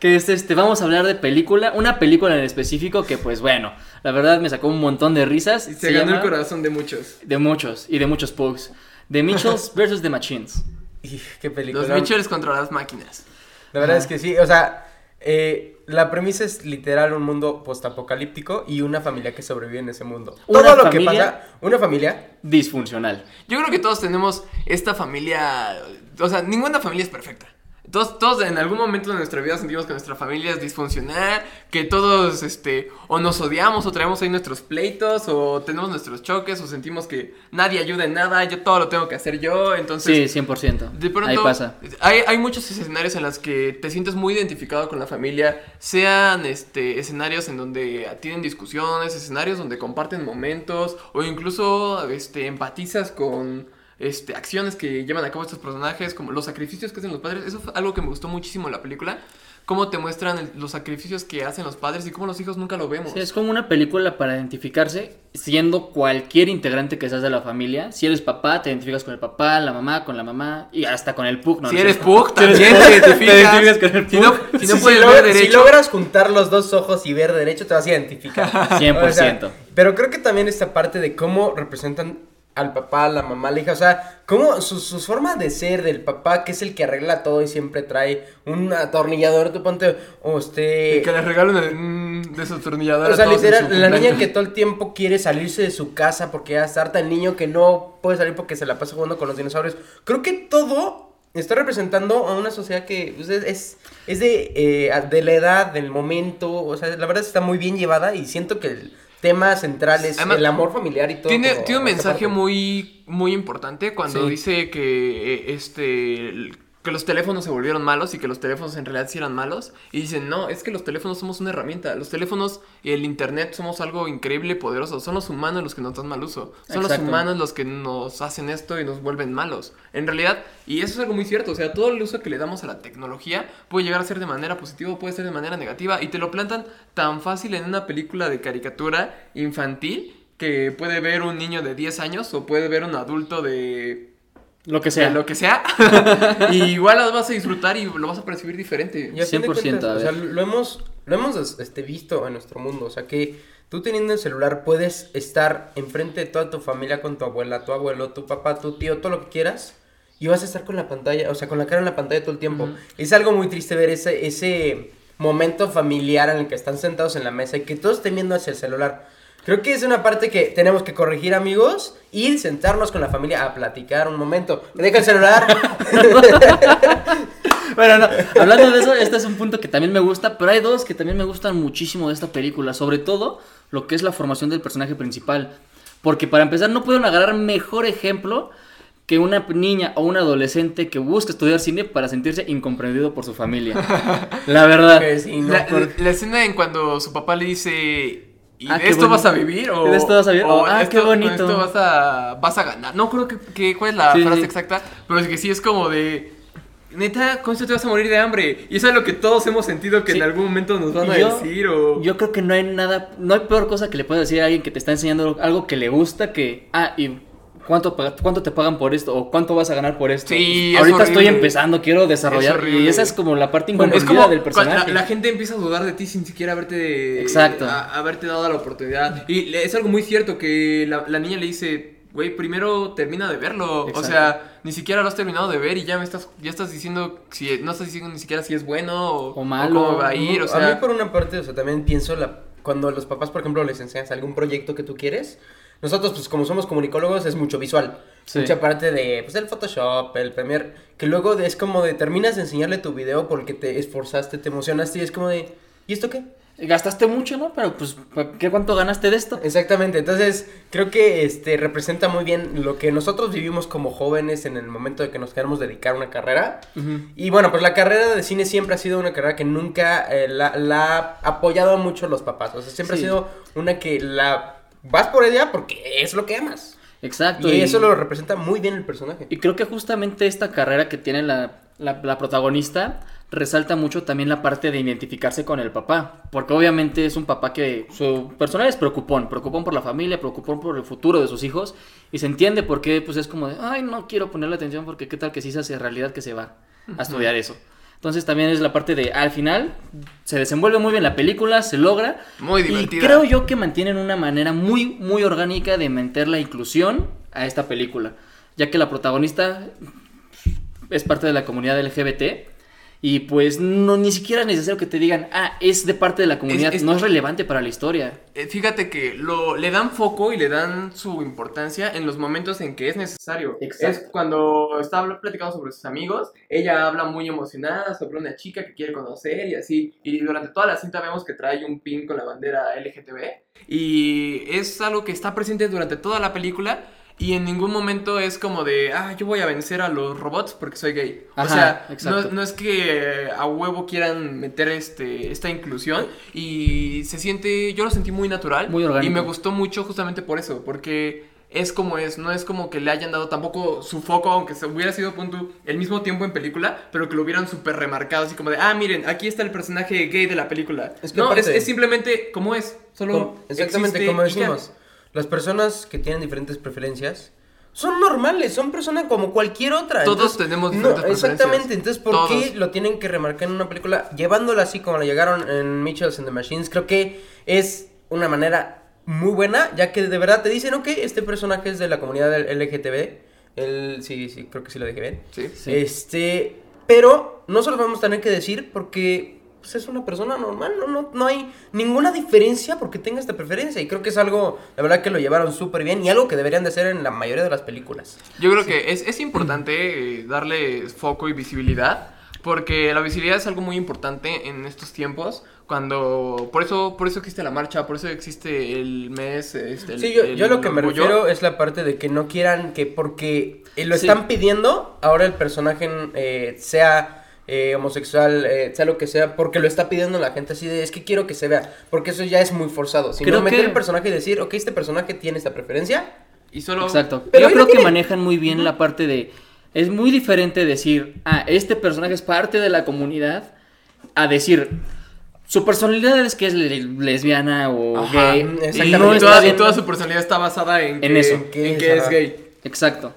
Que es este, vamos a hablar de película, una película en específico que pues bueno, la verdad me sacó un montón de risas. Y se, ganó llama- el corazón de muchos. De muchos, y de muchos pugs. De Mitchells vs. The Machines. Y, qué película. Los Mitchells contra las máquinas. La verdad Ajá. es que sí, o sea, eh, la premisa es literal un mundo postapocalíptico y una familia que sobrevive en ese mundo. Una Todo lo que pasa, una familia, Disfuncional. Yo creo que todos tenemos esta familia. O sea, ninguna familia es perfecta. Todos, todos en algún momento de nuestra vida sentimos que nuestra familia es disfuncional, que todos, este, o nos odiamos, o traemos ahí nuestros pleitos, o tenemos nuestros choques, o sentimos que nadie ayuda en nada, yo todo lo tengo que hacer yo, entonces... Sí, 100%. De pronto, Ahí pasa. Hay, hay muchos escenarios en los que te sientes muy identificado con la familia, sean este, escenarios en donde tienen discusiones, escenarios donde comparten momentos, o incluso este, empatizas con este, acciones que llevan a cabo estos personajes, como los sacrificios que hacen los padres. Eso fue algo que me gustó muchísimo en la película. Cómo te muestran el- los sacrificios que hacen los padres y cómo los hijos nunca lo vemos. Sí, es como una película para identificarse siendo cualquier integrante que seas de la familia. Si eres papá, te identificas con el papá, la mamá, con la mamá y hasta con el pug. No, si no eres sé. Pug, Si eres también Pug, te identificas. identificas con el Si no, Pug. si no si, puedes si ver logra- si derecho. logras juntar los dos ojos y ver derecho, te vas a identificar. 100%. O sea, pero creo que también esta parte de cómo representan al papá, a la mamá, a la hija, o sea, cómo su, su forma de ser del papá, que es el que arregla todo y siempre trae un atornillador, tú ponte, o este... Y que les regalan un desatornillador. O a sea, todos literal, la niña que todo el tiempo quiere salirse de su casa porque ya está harta, el niño que no puede salir porque se la pasa jugando con los dinosaurios. Creo que todo está representando a una sociedad que pues, es, es, es de, eh, de la edad, del momento, o sea, la verdad está muy bien llevada y siento que el tema central es Además, el amor familiar y todo. Tiene, tiene un mensaje muy, muy importante cuando Sí. dice que eh, este que los teléfonos se volvieron malos y que los teléfonos en realidad sí eran malos. Y dicen, no, es que los teléfonos somos una herramienta. Los teléfonos y el internet somos algo increíble y poderoso. Son los humanos los que nos dan mal uso. Son los humanos los que nos hacen esto y nos vuelven malos. En realidad, y eso es algo muy cierto. O sea, todo el uso que le damos a la tecnología puede llegar a ser de manera positiva o puede ser de manera negativa. Y te lo plantan tan fácil en una película de caricatura infantil que puede ver un niño de 10 años o puede ver un adulto de Lo que sea. de lo que sea. y igual las vas a disfrutar y lo vas a percibir diferente. Y a fin de 100%, cuentas, a o sea, ver. lo hemos, lo hemos este, visto en nuestro mundo. O sea, que tú teniendo el celular puedes estar enfrente de toda tu familia con tu abuela, tu abuelo, tu papá, tu tío, todo lo que quieras. Y vas a estar con la pantalla, o sea, con la cara en la pantalla todo el tiempo. Es algo muy triste ver ese, ese momento familiar en el que están sentados en la mesa y que todos estén viendo hacia el celular. Creo que es una parte que tenemos que corregir, amigos, y sentarnos con la familia a platicar un momento. Deja el celular. Bueno, no, hablando de eso, este es un punto que también me gusta, pero hay dos que también me gustan muchísimo de esta película, sobre todo lo que es la formación del personaje principal. Porque para empezar, no pueden agarrar mejor ejemplo que una niña o un adolescente que busca estudiar cine para sentirse incomprendido por su familia. La verdad. Que sí, no, La, por- la- la escena en cuando su papá le dice, ¿Y Ah, de qué esto vas a vivir? O, ¿De esto vas a vivir? o Ah, qué esto- bonito. esto vas a, vas a ganar. No creo que, que cuál es la Sí, frase sí. exacta, pero es que sí es como de... Neta, con esto te vas a morir de hambre. Y eso es lo que todos hemos sentido que Sí. en algún momento nos van a decir o... Yo creo que no hay nada, no hay peor cosa que le puedas decir a alguien que te está enseñando algo que le gusta que, ah, y cuánto, cuánto te pagan por esto o cuánto vas a ganar por esto. Sí, Pues, es ahorita estoy empezando, quiero desarrollar Es y esa es como la parte incomprendida del personaje. la, la gente empieza a dudar de ti sin siquiera haberte Exacto. a- haberte dado la oportunidad. Y es algo muy cierto que la, la niña le dice, güey, primero termina de verlo. O Exacto. sea, ni siquiera lo has terminado de ver y ya me estás ya estás diciendo si no estás diciendo ni siquiera si es bueno o, O malo. cómo va a ir, o a sea, mí por una parte, o sea, también pienso la, cuando los papás, por ejemplo, les enseñas algún proyecto que tú quieres, nosotros, pues como somos comunicólogos, es mucho visual. Sí. Mucha parte de, pues el Photoshop, el Premiere, que luego es como de, terminas de enseñarle tu video porque te esforzaste, te emocionaste y es como de, ¿y esto qué? Gastaste mucho, ¿no? Pero pues, ¿qué cuánto ganaste de esto? Exactamente, entonces creo que este representa muy bien lo que nosotros vivimos como jóvenes en el momento de que nos queremos dedicar a una carrera. Y bueno, pues la carrera de cine siempre ha sido una carrera que nunca eh, la, la ha apoyado mucho los papás. O sea, siempre Sí. ha sido una que la vas por ella porque es lo que amas. Exacto. Y eso lo representa muy bien el personaje. Y creo que justamente esta carrera que tiene la, la- la protagonista resalta mucho también la parte de identificarse con el papá. Porque obviamente es un papá que su personal es preocupón, preocupón por la familia, preocupón por el futuro de sus hijos. Y se entiende por qué, pues es como de, ay, no quiero ponerle atención porque qué tal que sí se hace realidad que se va a estudiar eso. Entonces también es la parte de, al final, se desenvuelve muy bien la película, se logra. Muy Y divertida. creo yo que mantienen una manera muy, muy orgánica de meter la inclusión a esta película. Ya que la protagonista es parte de la comunidad LGBT. Y pues no, ni siquiera es necesario que te digan, ah, es de parte de la comunidad, es- no es relevante para la historia. Eh, Fíjate que lo, le dan foco y le dan su importancia en los momentos en que es necesario. Exacto. Es cuando está platicando sobre sus amigos, ella habla muy emocionada sobre una chica que quiere conocer y así. Y durante toda la cinta vemos que trae un pin con la bandera LGTB. Y es algo que está presente durante toda la película. Y en ningún momento es como de, ah, yo voy a vencer a los robots porque soy gay. Ajá, o sea, no, no es que a huevo quieran meter este, esta inclusión. Y se siente, yo lo sentí muy natural. Muy orgánico. Y me gustó mucho justamente por eso, porque es como es, no es como que le hayan dado tampoco su foco, aunque se hubiera sido punto el mismo tiempo en película, pero que lo hubieran súper remarcado, así como de, ah, miren, aquí está el personaje gay de la película. Es que no, es, aparte- es simplemente como es, solo Como- exactamente como decimos. Las personas que tienen diferentes preferencias son normales, son personas como cualquier otra. Todos tenemos diferentes Exactamente, preferencias. entonces ¿por qué lo tienen que remarcar en una película? Llevándola así como la llegaron en Mitchells and the Machines, creo que es una manera muy buena, ya que de verdad te dicen, ok, este personaje es de la comunidad del LGTB. El, sí, sí, creo que sí lo dije bien. Sí. Sí. Este, pero no se lo vamos a tener que decir porque pues, es una persona normal, no, no, no hay ninguna diferencia porque tenga esta preferencia. Y creo que es algo, la verdad que lo llevaron súper bien y algo que deberían de hacer en la mayoría de las películas. Yo creo que es, es importante eh, darle foco y visibilidad. Porque la visibilidad es algo muy importante en estos tiempos. Cuando. Por eso, por eso existe la marcha, por eso existe el mes. Este, el- Sí, yo, el yo lo que me orgullo. refiero es la parte de que no quieran que porque lo Sí. están pidiendo, ahora el personaje eh, sea eh, homosexual, eh, sea lo que sea, porque lo está pidiendo la gente así de es que quiero que se vea, porque eso ya es muy forzado. Si Creo no, meter que- el personaje y decir, ok, este personaje tiene esta preferencia, Y solo. Exacto. Pero Yo creo que tiene. manejan muy bien la parte de... Es muy diferente decir, ah, este personaje es parte de la comunidad, a decir, su personalidad es que es le- lesbiana o Ajá. gay. Y, no toda, y bien- toda su personalidad está basada en, En que, eso. En Que que es, gay. Exacto.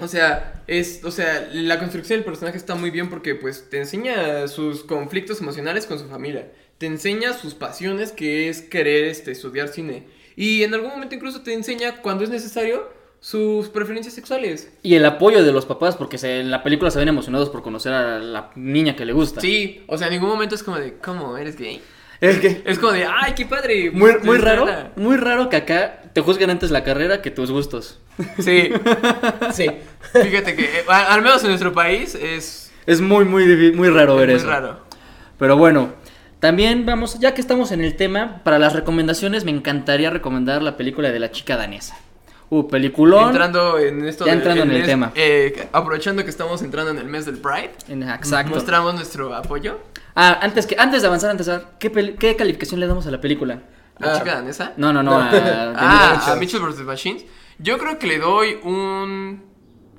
O sea, es, o sea, la construcción del personaje está muy bien porque pues te enseña sus conflictos emocionales con su familia. Te enseña sus pasiones, que es querer este, estudiar cine. Y en algún momento incluso te enseña, cuando es necesario, sus preferencias sexuales. Y el apoyo de los papás, porque se- en la película se ven emocionados por conocer a la niña que le gusta. Sí, o sea, en ningún momento es como de, ¿cómo? ¿Eres gay? Es que... Es como de, ¡ay, qué padre! Muy, muy raro, muy raro que acá te juzguen antes la carrera que tus gustos. Sí, sí. fíjate que, eh, al menos en nuestro país, es, Es muy, muy, muy raro es ver muy eso. raro. Pero bueno, también vamos, ya que estamos en el tema, para las recomendaciones me encantaría recomendar la película de la chica danesa. Uh, peliculón. Entrando en esto Ya del- entrando en el tema. eh, aprovechando que estamos entrando en el mes del Pride, exacto. mostramos nuestro apoyo. Ah, antes, que, antes de avanzar, antes de avanzar, ¿qué, pel- ¿qué calificación le damos a la película? la Ah. chica danesa. No, no, no. No. a- Ah, a Mitchell vs. Machines. Yo creo que le doy un.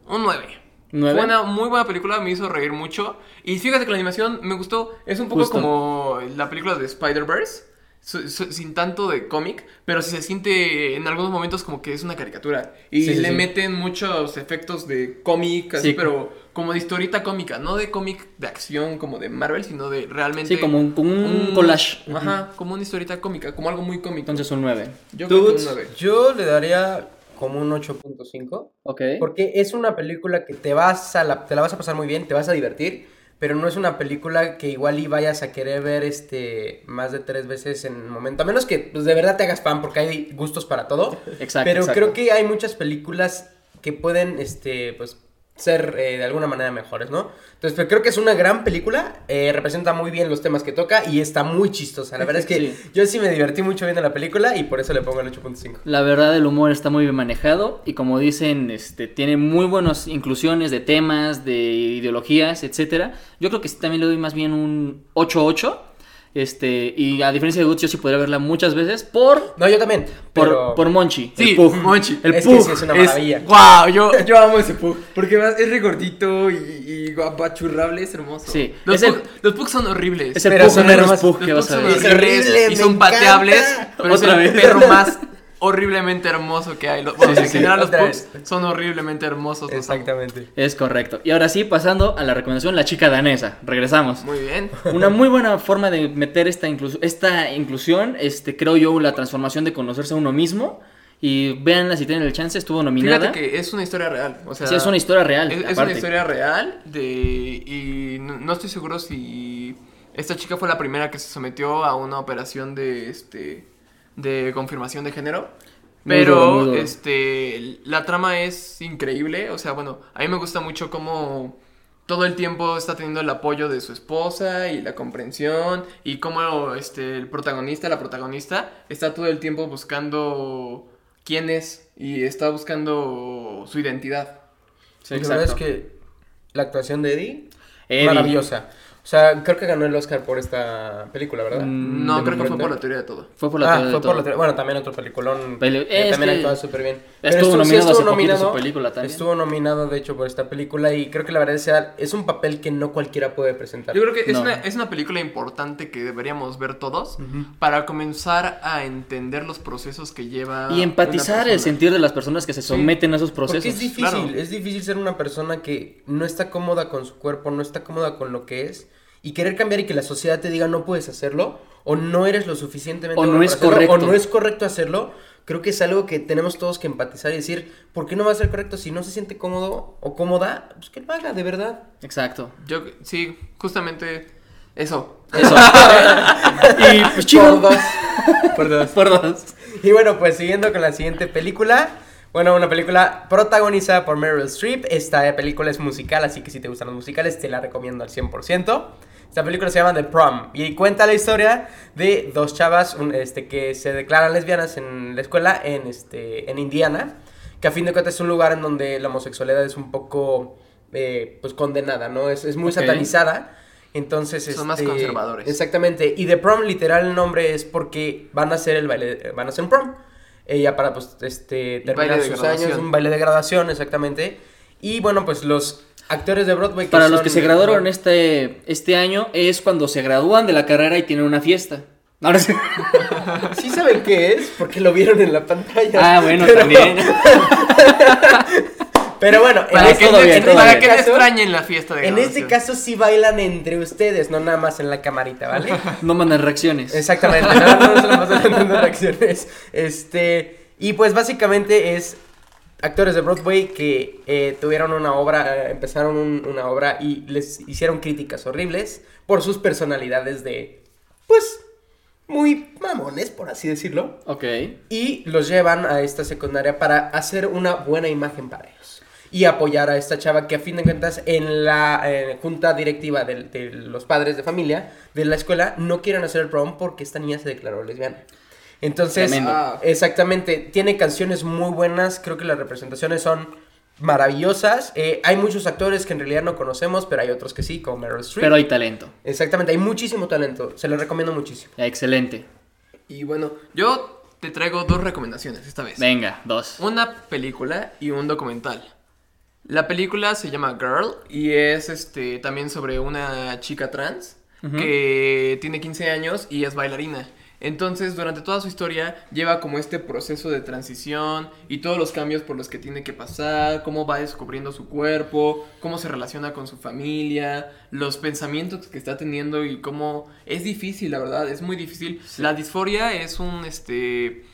Un 9. ¿Nueve? Fue una muy buena película, me hizo reír mucho. Y fíjate que la animación me gustó. Es un poco Justo. como la película de Spider-Verse. sin tanto de cómic, pero sí se siente en algunos momentos como que es una caricatura. Y Sí, le sí. meten muchos efectos de cómic, así, Sí. pero como de historieta cómica, no de cómic de acción como de Marvel, sino de realmente. Sí, como un, como un collage. Ajá, como una historieta cómica, como algo muy cómico. Entonces un 9. yo ¿Tú, creo que un Guts? 9. Yo le daría como un 8.5. Ok. Porque es una película que te vas a la, te la vas a pasar muy bien, te vas a divertir, pero no es una película que igual y vayas a querer ver este más de tres veces en un momento. A menos que pues, de verdad te hagas fan, porque hay gustos para todo. Exacto. pero exacto. creo que hay muchas películas que pueden este pues ser eh, de alguna manera mejores, ¿no? Entonces, pero creo que es una gran película, eh, representa muy bien los temas que toca y está muy chistosa. La verdad es que Sí. yo sí me divertí mucho viendo la película y por eso le pongo el 8.5. La verdad, el humor está muy bien manejado y como dicen, este, tiene muy buenas inclusiones de temas, de ideologías, etcétera. Yo creo que sí también le doy más bien un 8-8. Este, y a diferencia de Guts, yo sí podría verla muchas veces por, No, yo también, por, pero... por Monchi. Sí, el Pug. Monchi. El Es que Pug. sí es una maravilla. wow, yo, yo amo ese Pug. Porque es regordito y, y apachurrable, es hermoso. Sí, Los, el- los Pugs son horribles. Es el Pero Pug son. Pug que vas a son ver. Es horribles horrible, y son pateables. Pero Otra es el vez. perro más horriblemente hermoso que hay. Los- Bueno, Sí, en sí, general los otra Pugs son horriblemente hermosos. amo. Exactamente. Es correcto. Y ahora sí, pasando a la recomendación, la chica danesa. Regresamos. Muy bien. Una muy buena forma de meter esta, inclu- esta inclusión, este, creo yo, la transformación de conocerse a uno mismo. Y véanla si tienen el chance, estuvo nominada. Fíjate que es una historia real. O sea, Sí, es una historia real. Es, es una historia real de y no, no estoy seguro si esta chica fue la primera que se sometió a una operación de este de confirmación de género. Muy Pero duro, muy duro. este la trama es increíble, o sea, bueno, a mí me gusta mucho cómo todo el tiempo está teniendo el apoyo de su esposa y la comprensión y cómo este el protagonista, la protagonista está todo el tiempo buscando quién es y está buscando su identidad. Sí, la verdad es que la actuación de Eddie, Eddie. maravillosa. O sea, creo que ganó el Oscar por esta película, ¿verdad? Mm, No, ¿De creo que fue por la teoría de todo. Fue por la ah, teoría de fue por todo. la teoría- Bueno, también otro peliculón. Peli- que es también que actúa súper bien. estuvo nominado hace poquito su película también. Estuvo nominado, de hecho, por esta película. Y creo que la verdad es, es un papel que no cualquiera puede presentar. Yo creo que es, No. una, es una película importante que deberíamos ver todos para comenzar a entender los procesos que lleva. Y empatizar una el sentir de las personas que se someten a esos Porque procesos. es difícil, claro. es difícil ser una persona que no está cómoda con su cuerpo, no está cómoda con lo que es. Y querer cambiar y que la sociedad te diga no puedes hacerlo, o no eres lo suficientemente O no es hacerlo, correcto. o no es correcto hacerlo, creo que es algo que tenemos todos que empatizar y decir, ¿por qué no va a ser correcto? Si no se siente cómodo o cómoda, pues que lo haga, de verdad. Exacto. Yo, sí, justamente eso. Eso. y pues chido. Por dos. Por dos. Por dos. Y bueno, pues siguiendo con la siguiente película. Bueno, una película protagonizada por Meryl Streep. Esta película es musical, así que si te gustan los musicales, te la recomiendo al 100%. Esta película se llama The Prom y cuenta la historia de dos chavas un- este, que se declaran lesbianas en la escuela en, este, en Indiana. Que a fin de cuentas es un lugar en donde la homosexualidad es un poco eh, pues condenada, ¿no? Es, es muy satanizada. Entonces, Son más este, conservadores. Exactamente. Y The Prom, literal, el nombre es porque van a hacer el baile, van a hacer un prom. Ella para, pues, este, terminar sus años, un baile de graduación, exactamente. Y bueno, pues los actores de Broadway. Para los que se graduaron este, este año es cuando se gradúan de la carrera y tienen una fiesta. Ahora sí. Sí saben qué es, porque lo vieron en la pantalla. Ah, bueno, Pero- también. Pero bueno, en Para este, que, todo no- bien, todo para bien. que caso- extrañen la fiesta de en este caso sí bailan entre ustedes, no nada más en la camarita, ¿vale? No mandan reacciones. Exactamente, no, no, no reacciones. Este, y pues básicamente es actores de Broadway que eh, tuvieron una obra, eh, empezaron un- una obra y les hicieron críticas horribles por sus personalidades de, pues, muy mamones, por así decirlo. Ok. Y los llevan a esta secundaria para hacer una buena imagen para ellos. Y apoyar a esta chava que a fin de cuentas en la eh, junta directiva del- de, los padres de familia de la escuela no quieren hacer el prom porque esta niña se declaró lesbiana. Entonces. Ah. exactamente, tiene canciones muy buenas, creo que las representaciones son maravillosas. Eh, hay muchos actores que en realidad no conocemos, pero hay otros que sí, como Meryl Streep. Pero hay talento. Exactamente, hay muchísimo talento, se los recomiendo muchísimo. Excelente. Y bueno, yo te traigo dos recomendaciones esta vez. Venga, dos. Una película y un documental. La película se llama Girl y es este también sobre una chica trans que tiene 15 años y es bailarina. Entonces, durante toda su historia lleva como este proceso de transición y todos los cambios por los que tiene que pasar, cómo va descubriendo su cuerpo, cómo se relaciona con su familia, los pensamientos que está teniendo y cómo es difícil, la verdad, es muy difícil. La disforia es un este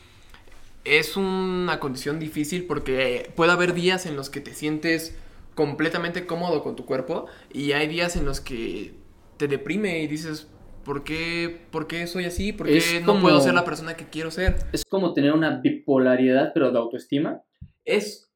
es una condición difícil porque puede haber días en los que te sientes completamente cómodo con tu cuerpo y hay días en los que te deprime y dices, ¿por qué, por qué soy así? ¿Por qué Es no como- puedo ser la persona que quiero ser? Es como tener una bipolaridad, pero de autoestima. Es,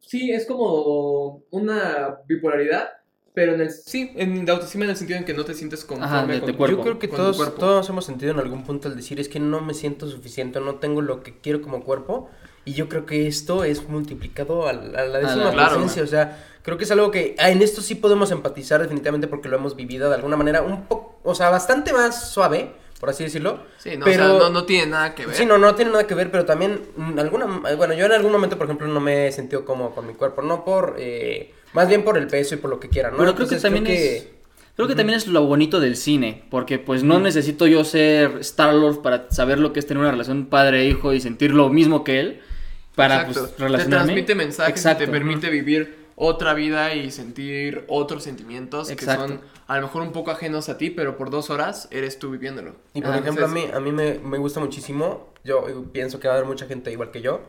sí, es como una bipolaridad, pero en el, sí, en de autoestima en el sentido en que no te sientes conforme Ajá, de con tu tu cuerpo. Yo creo que todos, todos hemos sentido en algún punto el decir es que no me siento suficiente, no tengo lo que quiero como cuerpo. Y yo creo que esto es multiplicado a la, a la décima claro. potencia. O sea, creo que es algo que ah, en esto sí podemos empatizar definitivamente porque lo hemos vivido de alguna manera un poco, o sea, bastante más suave, por así decirlo. Sí, no, pero- o sea, no, no tiene nada que ver. Sí, no, no tiene nada que ver, pero también mm, alguna, bueno, yo en algún momento, por ejemplo, no me he sentido cómodo con mi cuerpo, no por, eh, más bien por el peso y por lo que quiera, ¿no? Pero creo que también es. Creo que también es lo bonito del cine, porque pues no necesito yo ser Star-Lord para saber lo que es tener una relación padre-hijo y sentir lo mismo que él para Exacto. pues te relacionarme. transmite mensajes Exacto. y te permite vivir otra vida y sentir otros sentimientos Exacto. que son a lo mejor un poco ajenos a ti, pero por dos horas eres tú viviéndolo. Y por Ah, ejemplo, a mí, a mí me, me gusta muchísimo, yo eh, pienso que va a haber mucha gente igual que yo,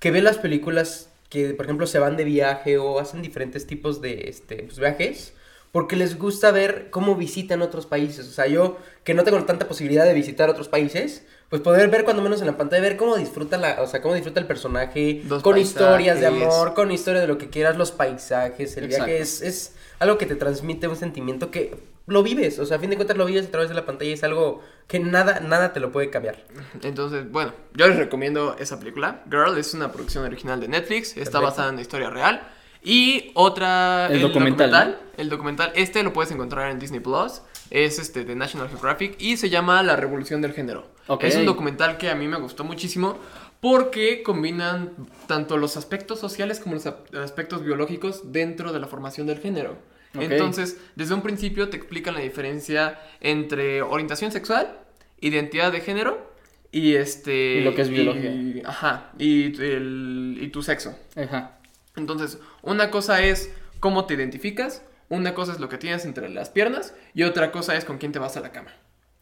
que ve las películas que, por ejemplo, se van de viaje o hacen diferentes tipos de este, pues, viajes, porque les gusta ver cómo visitan otros países. O sea, yo que no tengo tanta posibilidad de visitar otros países, pues poder ver cuando menos en la pantalla, ver cómo disfruta la, o sea, cómo disfruta el personaje, Los con historias de amor, con historia de lo que quieras, los paisajes, el viaje es, es algo que te transmite un sentimiento que lo vives, o sea, a fin de cuentas lo vives a través de la pantalla y es algo que nada, nada te lo puede cambiar. entonces, bueno, yo les recomiendo esa película. Girl es una producción original de Netflix, está Perfecto. basada en la historia real. Y otra... El documental, El documental, este lo puedes encontrar en Disney Plus. Es este de National Geographic y se llama La Revolución del Género. Es un documental que a mí me gustó muchísimo porque combinan tanto los aspectos sociales como los aspectos biológicos dentro de la formación del género. Entonces, desde un principio te explican la diferencia entre orientación sexual, identidad de género y este... Y lo que es y- biología. ajá, y, el- y tu sexo. Ajá. Entonces, una cosa es cómo te identificas, una cosa es lo que tienes entre las piernas y otra cosa es con quién te vas a la cama.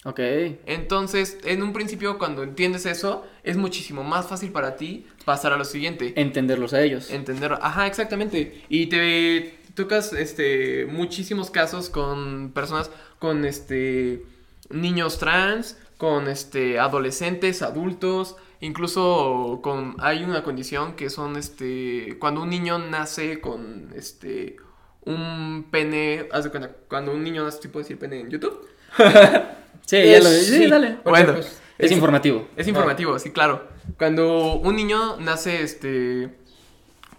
Ok. Entonces, en un principio, cuando entiendes eso, es muchísimo más fácil para ti pasar a lo siguiente. Entenderlos a ellos. Entender, ajá, exactamente. Y te tocas este muchísimos casos con personas con este niños trans, con este adolescentes, adultos, incluso con hay una condición que son este cuando un niño nace con este un pene, haz de cuenta, cuando un niño nace, ¿sí puedo decir pene en YouTube? Sí, ya Es- lo Sí, dale. Bueno. pues, Es informativo. Es informativo, sí, claro. Cuando un niño nace este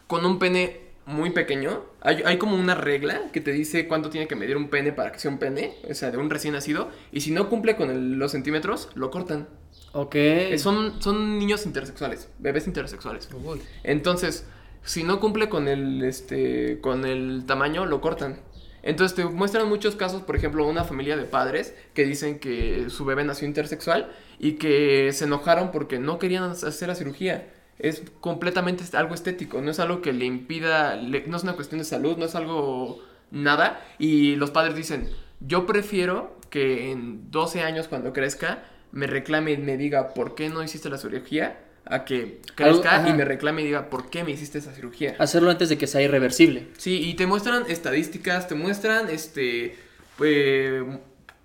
con un pene muy pequeño, hay, hay como una regla que te dice cuánto tiene que medir un pene para que sea un pene, o sea, de un recién nacido, y si no cumple con el- los centímetros, lo cortan. Ok. Eh, Son, son niños intersexuales, bebés intersexuales. uy. Entonces, si no cumple con el, este, con el tamaño, lo cortan. Entonces te muestran muchos casos, por ejemplo, una familia de padres que dicen que su bebé nació intersexual y que se enojaron porque no querían hacer la cirugía. Es completamente algo estético, no es algo que le impida, no es una cuestión de salud, no es algo nada. Y los padres dicen, yo prefiero que en 12 años cuando crezca me reclame y me diga por qué no hiciste la cirugía a que Algo- crezca y me reclame y diga por qué me hiciste esa cirugía. Hacerlo antes de que sea irreversible. Sí, y te muestran estadísticas, te muestran este eh,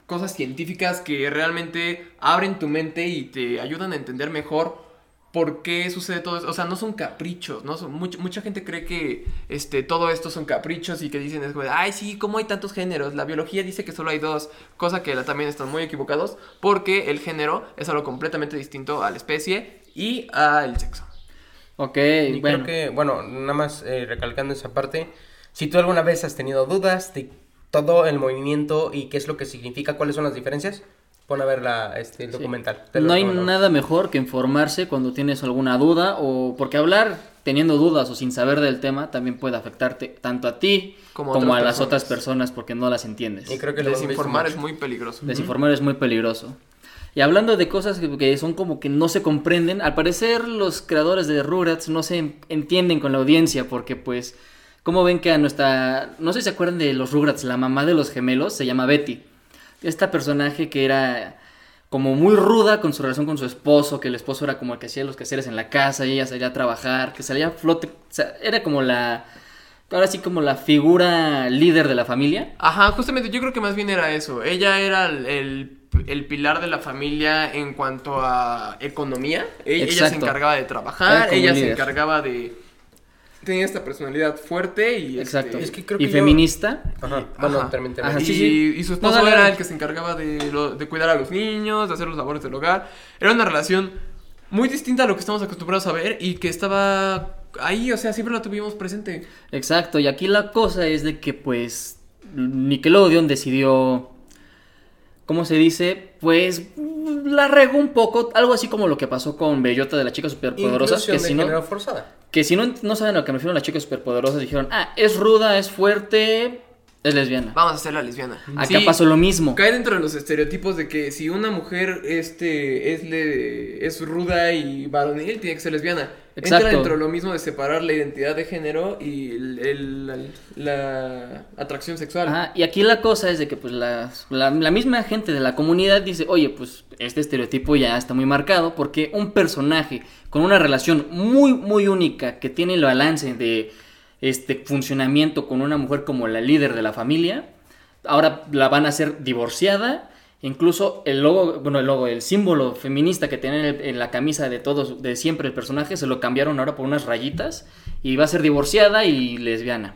cosas científicas que realmente abren tu mente y te ayudan a entender mejor por qué sucede todo eso. O sea, no son caprichos, ¿no? Son, mucha, mucha gente cree que este, todo esto son caprichos y que dicen, es como ay, sí, ¿cómo hay tantos géneros? La biología dice que solo hay dos, cosa que también están muy equivocados, porque el género es algo completamente distinto a la especie y al sexo. Ok, Y bueno. creo que, bueno, nada más eh, recalcando esa parte, si tú alguna vez has tenido dudas de todo el movimiento y qué es lo que significa, cuáles son las diferencias, pon a ver la, este, el documental. Te lo No hay nada mejor que informarse cuando tienes alguna duda o porque hablar teniendo dudas o sin saber del tema también puede afectarte tanto a ti Como como, a a las personas. otras personas porque no las entiendes. Y creo que Desinformar es muy peligroso. Desinformar es muy peligroso. Y hablando de cosas que, son como que no se comprenden, al parecer los creadores de Rugrats no se entienden con la audiencia porque pues, como ven que a nuestra, no sé si se acuerdan de los Rugrats, la mamá de los gemelos se llama Betty. Esta personaje que era como muy ruda con su relación con su esposo, que el esposo era como el que hacía los quehaceres en la casa y ella salía a trabajar, que salía a flote, o sea, era como la, ahora sí como la figura líder de la familia. Ajá, justamente yo creo que más bien era eso. Ella era el- el pilar de la familia en cuanto a economía. E- Ella se Exacto. encargaba de trabajar, ella se encargaba de... Tenía esta personalidad fuerte y... Exacto. este, Es que creo y yo- feminista. Ajá, bueno, Ajá. termina, Ajá, y, sí, sí. y su esposo era el que se encargaba de, lo- de cuidar a los niños, de hacer los labores del hogar. Era una relación muy distinta a lo que estamos acostumbrados a ver y que estaba ahí, o sea, siempre la tuvimos presente. Exacto, y aquí la cosa es de que pues Nickelodeon decidió, ¿cómo se dice? Pues la regó un poco, algo así como lo que pasó con Bellota de la chica superpoderosa, que de si no, forzada. que si no, no saben a lo que me refiero a las chicas superpoderosas, dijeron, ah, es ruda, es fuerte, es lesbiana. Vamos a hacer la lesbiana. Acá Sí, pasó lo mismo. Cae dentro de los estereotipos de que si una mujer este, es, le, es ruda y varonil, tiene que ser lesbiana. Entra dentro de lo mismo de separar la identidad de género y el- el- la, la atracción sexual. Ajá, y aquí la cosa es de que pues la, la, la misma gente de la comunidad dice, oye, pues este estereotipo ya está muy marcado porque un personaje con una relación muy, muy única que tiene el balance de este funcionamiento con una mujer como la líder de la familia, ahora la van a hacer divorciada. Incluso el logo, bueno, el logo, el símbolo feminista que tiene en, la camisa de todos, de siempre el personaje, se lo cambiaron ahora por unas rayitas y va a ser divorciada y lesbiana.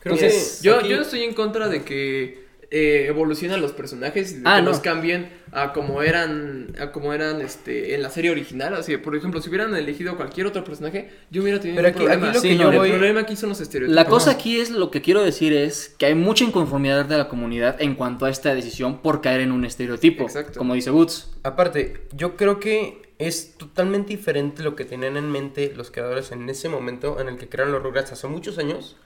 Creo Entonces, que yo, aquí- yo estoy en contra de que eh, evolucionan los personajes Ah, que no. los cambien a como eran a como eran este en la serie original. Así, por ejemplo, si hubieran elegido cualquier otro personaje, yo hubiera tenido Pero un aquí- problema. aquí lo que yo el voy- problema aquí son los estereotipos. La cosa aquí es lo que quiero decir es que hay mucha inconformidad de la comunidad en cuanto a esta decisión por caer en un estereotipo, Exacto. como dice Woods. Aparte, yo creo que es totalmente diferente lo que tenían en mente los creadores en ese momento en el que crearon los Rugrats hace muchos años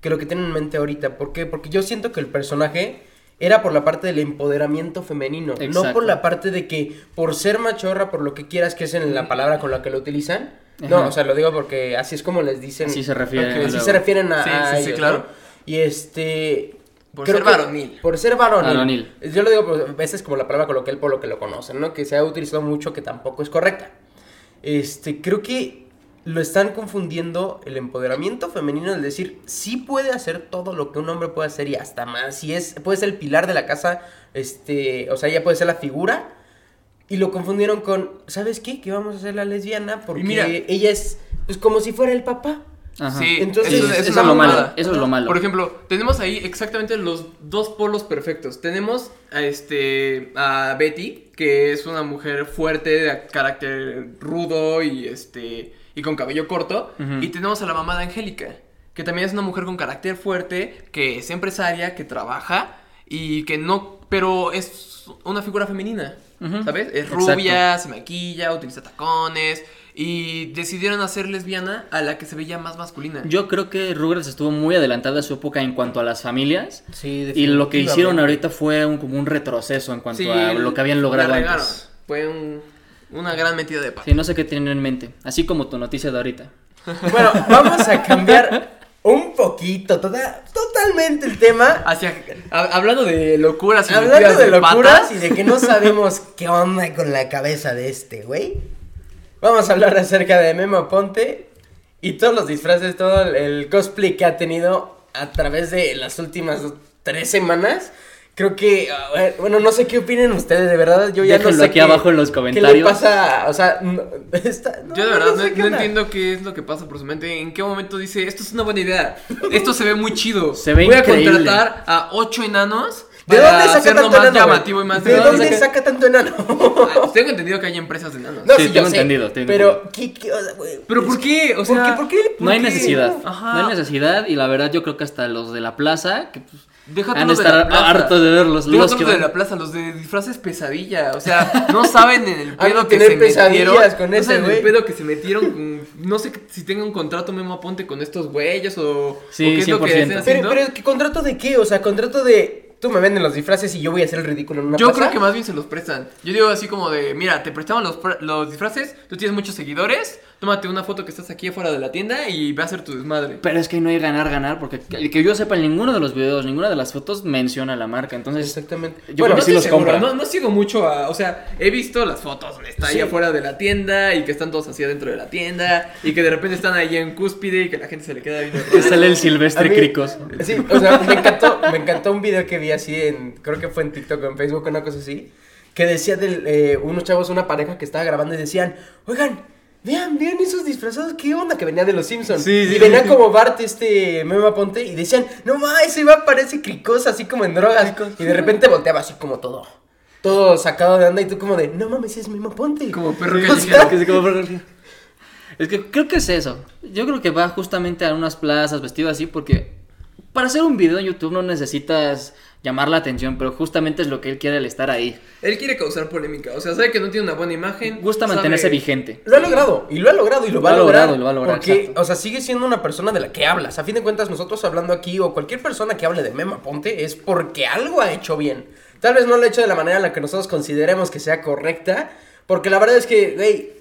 que lo que tienen en mente ahorita. ¿Por qué? Porque yo siento que el personaje era por la parte del empoderamiento femenino, no Exacto. por la parte de que por ser machorra, por lo que quieras, que es en la palabra con la que lo utilizan. Ajá. No, o sea, lo digo porque así es como les dicen. Así se refieren Así luego. se refieren a, Sí, a sí, sí, ellos, claro. ¿no? Y este... Por creo ser que- varonil. Por ser varonil. Varonil. Yo lo digo, pues, a veces como la palabra coloquial por lo que lo conocen, ¿no? Que se ha utilizado mucho que tampoco es correcta. Este, creo que lo están confundiendo el empoderamiento femenino, el decir, sí puede hacer todo lo que un hombre puede hacer y hasta más. Si es, puede ser el pilar de la casa, este, o sea, ella puede ser la figura. Y lo confundieron con, ¿sabes qué? Que vamos a hacer la lesbiana porque mira. ella es, pues, como si fuera el papá. Ajá. Sí, Entonces, eso, eso, es eso es lo malo, eso es lo malo. Por ejemplo, tenemos ahí exactamente los dos polos perfectos. Tenemos a este a Betty, que es una mujer fuerte, de carácter rudo y este y con cabello corto, y tenemos a la mamá de Angélica, que también es una mujer con carácter fuerte, que es empresaria, que trabaja y que no, pero es una figura femenina. ¿Sabes? Es Exacto. rubia, se maquilla, utiliza tacones y decidieron hacer lesbiana a la que se veía más masculina. Yo creo que Rugrats estuvo muy adelantada a su época en cuanto a las familias. Sí, Y lo que hicieron ahorita fue un, como un retroceso en cuanto Sí, a lo que habían logrado antes. Fue un- una gran metida de pata. Sí, no sé qué tienen en mente. Así como tu noticia de ahorita. Bueno, vamos a cambiar un poquito, toda- totalmente el tema. Hacia, ha- hablando de locuras y Hablando de locuras patas, y de que no sabemos qué onda con la cabeza de este güey. Vamos a hablar acerca de Memo Ponte y todos los disfraces, todo el cosplay que ha tenido a través de las últimas tres semanas. Creo que, a ver, bueno, no sé qué opinen ustedes, de verdad, yo ya no Déjenlo sé aquí qué- abajo en los ¿Qué comentarios. le pasa? O sea, no, está- no, yo de no verdad no, sé qué no entiendo qué es lo que pasa por su mente. ¿En qué momento dice, esto es una buena idea? Esto se ve muy chido. Se ve Voy increíble. a contratar a ocho enanos ¿De para dónde saca hacerlo tanto más enano? llamativo y más ¿De dónde saca tanto enano? Ah, Tengo entendido que hay empresas de enanos. No, Sí, sí, tengo yo sé, entendido, tengo Pero, ¿qué, qué, o sea? ¿Pero por qué? O ¿Por sea, qué? ¿Por qué? No hay ¿Por qué? necesidad. Ajá. No hay necesidad y la verdad yo creo que hasta los de la plaza, que pues, Deja Han tú de los de la estar plaza. hartos de verlos. Los que los de van- la plaza, los de disfraces pesadilla. O sea, no saben en el pedo que tener se metieron. con no ese saben el güey. pedo que se metieron con. No sé si tenga un contrato Memo Aponte con estos güeyes o. Sí, o qué es lo que 100%. estén Pero, haciendo. pero, ¿qué contrato de qué? O sea, contrato de. Tú me venden los disfraces y yo voy a hacer el ridículo en una Yo plaza. creo que más bien se los prestan. Yo digo así como de, mira, te prestamos los, los disfraces, tú tienes muchos seguidores, tómate una foto que estás aquí afuera de la tienda y ve a hacer tu desmadre. Pero es que no hay ganar, ganar, porque que que yo sepa, en ninguno de los videos, ninguna de las fotos menciona la marca. Entonces, Exactamente. Yo bueno, creo que sí estoy los compra. No, no sigo mucho a. O sea, he visto las fotos donde está ahí Sí. afuera de la tienda y que están todos así adentro de la tienda y que de repente están ahí en cúspide y que la gente se le queda viendo. que sale el silvestre mí- cricos. Sí, o sea, me encantó, me encantó un video que vi así en, creo que fue en TikTok o en Facebook, una cosa así, que decía de eh, unos chavos, una pareja que estaba grabando y decían, oigan, vean, vean esos disfrazados, ¿qué onda? Que venía de los Simpsons. Sí, sí, y venía sí. como Bart, este, Mema Ponte, y decían, no ma, ese va parece cricosa, así como en drogas. Y de repente volteaba así como todo, todo sacado de onda y tú como de, no mames, es Mema Ponte. Como perro O callejero. sea, Que se como por- Es que creo que es eso. Yo creo que va justamente a unas plazas vestido así porque para hacer un video en YouTube no necesitas llamar la atención, pero justamente es lo que él quiere al estar ahí. Él quiere causar polémica. O sea, sabe que no tiene una buena imagen. Gusta sabe- mantenerse vigente. Lo ha logrado, y lo ha logrado, y lo va Lo a ha lograr. logrado, lo va a lograr, Porque, exacto. o sea, sigue siendo una persona de la que hablas. A fin de cuentas, nosotros hablando aquí, o cualquier persona que hable de Mema Ponte, es porque algo ha hecho bien. Tal vez no lo ha hecho de la manera en la que nosotros consideremos que sea correcta, porque la verdad es que, güey,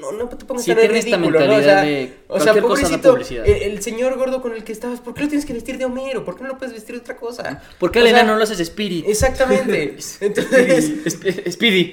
no, no, no te pongas Sí, tiene esta ridículo, ¿no? O sea, de o sea, pobrecito, el, el señor gordo con el que estabas, ¿por qué lo tienes que vestir de Homero? ¿Por qué no lo puedes vestir de otra cosa? ¿Por qué al enano lo haces Spirit? Exactamente. Entonces... Sp- Speedy.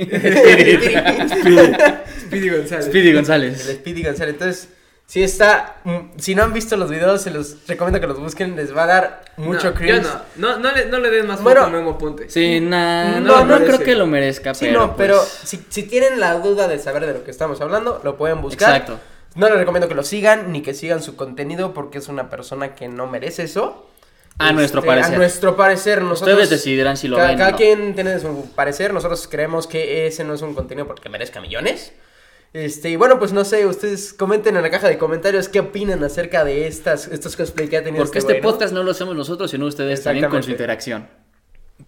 Speedy González. Speedy El González. Speedy González. Entonces, si está. mm, Si no han visto los videos, se los recomiendo que los busquen. Les va a dar mucho no, cringe. yo no. No, no le, no le den más Bueno. foto a Memo Aponte. Sí, nah, No, no, no, creo que lo merezca, Sí, pero. no, pero pues, si, si tienen la duda de saber de lo que estamos hablando, lo pueden buscar. Exacto. No les recomiendo que lo sigan ni que sigan su contenido porque es una persona que no merece eso. A nuestro Este, parecer. A nuestro parecer, nosotros. Ustedes decidirán si lo cada, ven Cada no. quien tiene su parecer. Nosotros creemos que ese no es un contenido porque merezca millones. Este, y bueno, pues no sé, ustedes comenten en la caja de comentarios qué opinan acerca de estas, estos cosplay que ha tenido Porque este este podcast no lo hacemos nosotros, sino ustedes también con su interacción.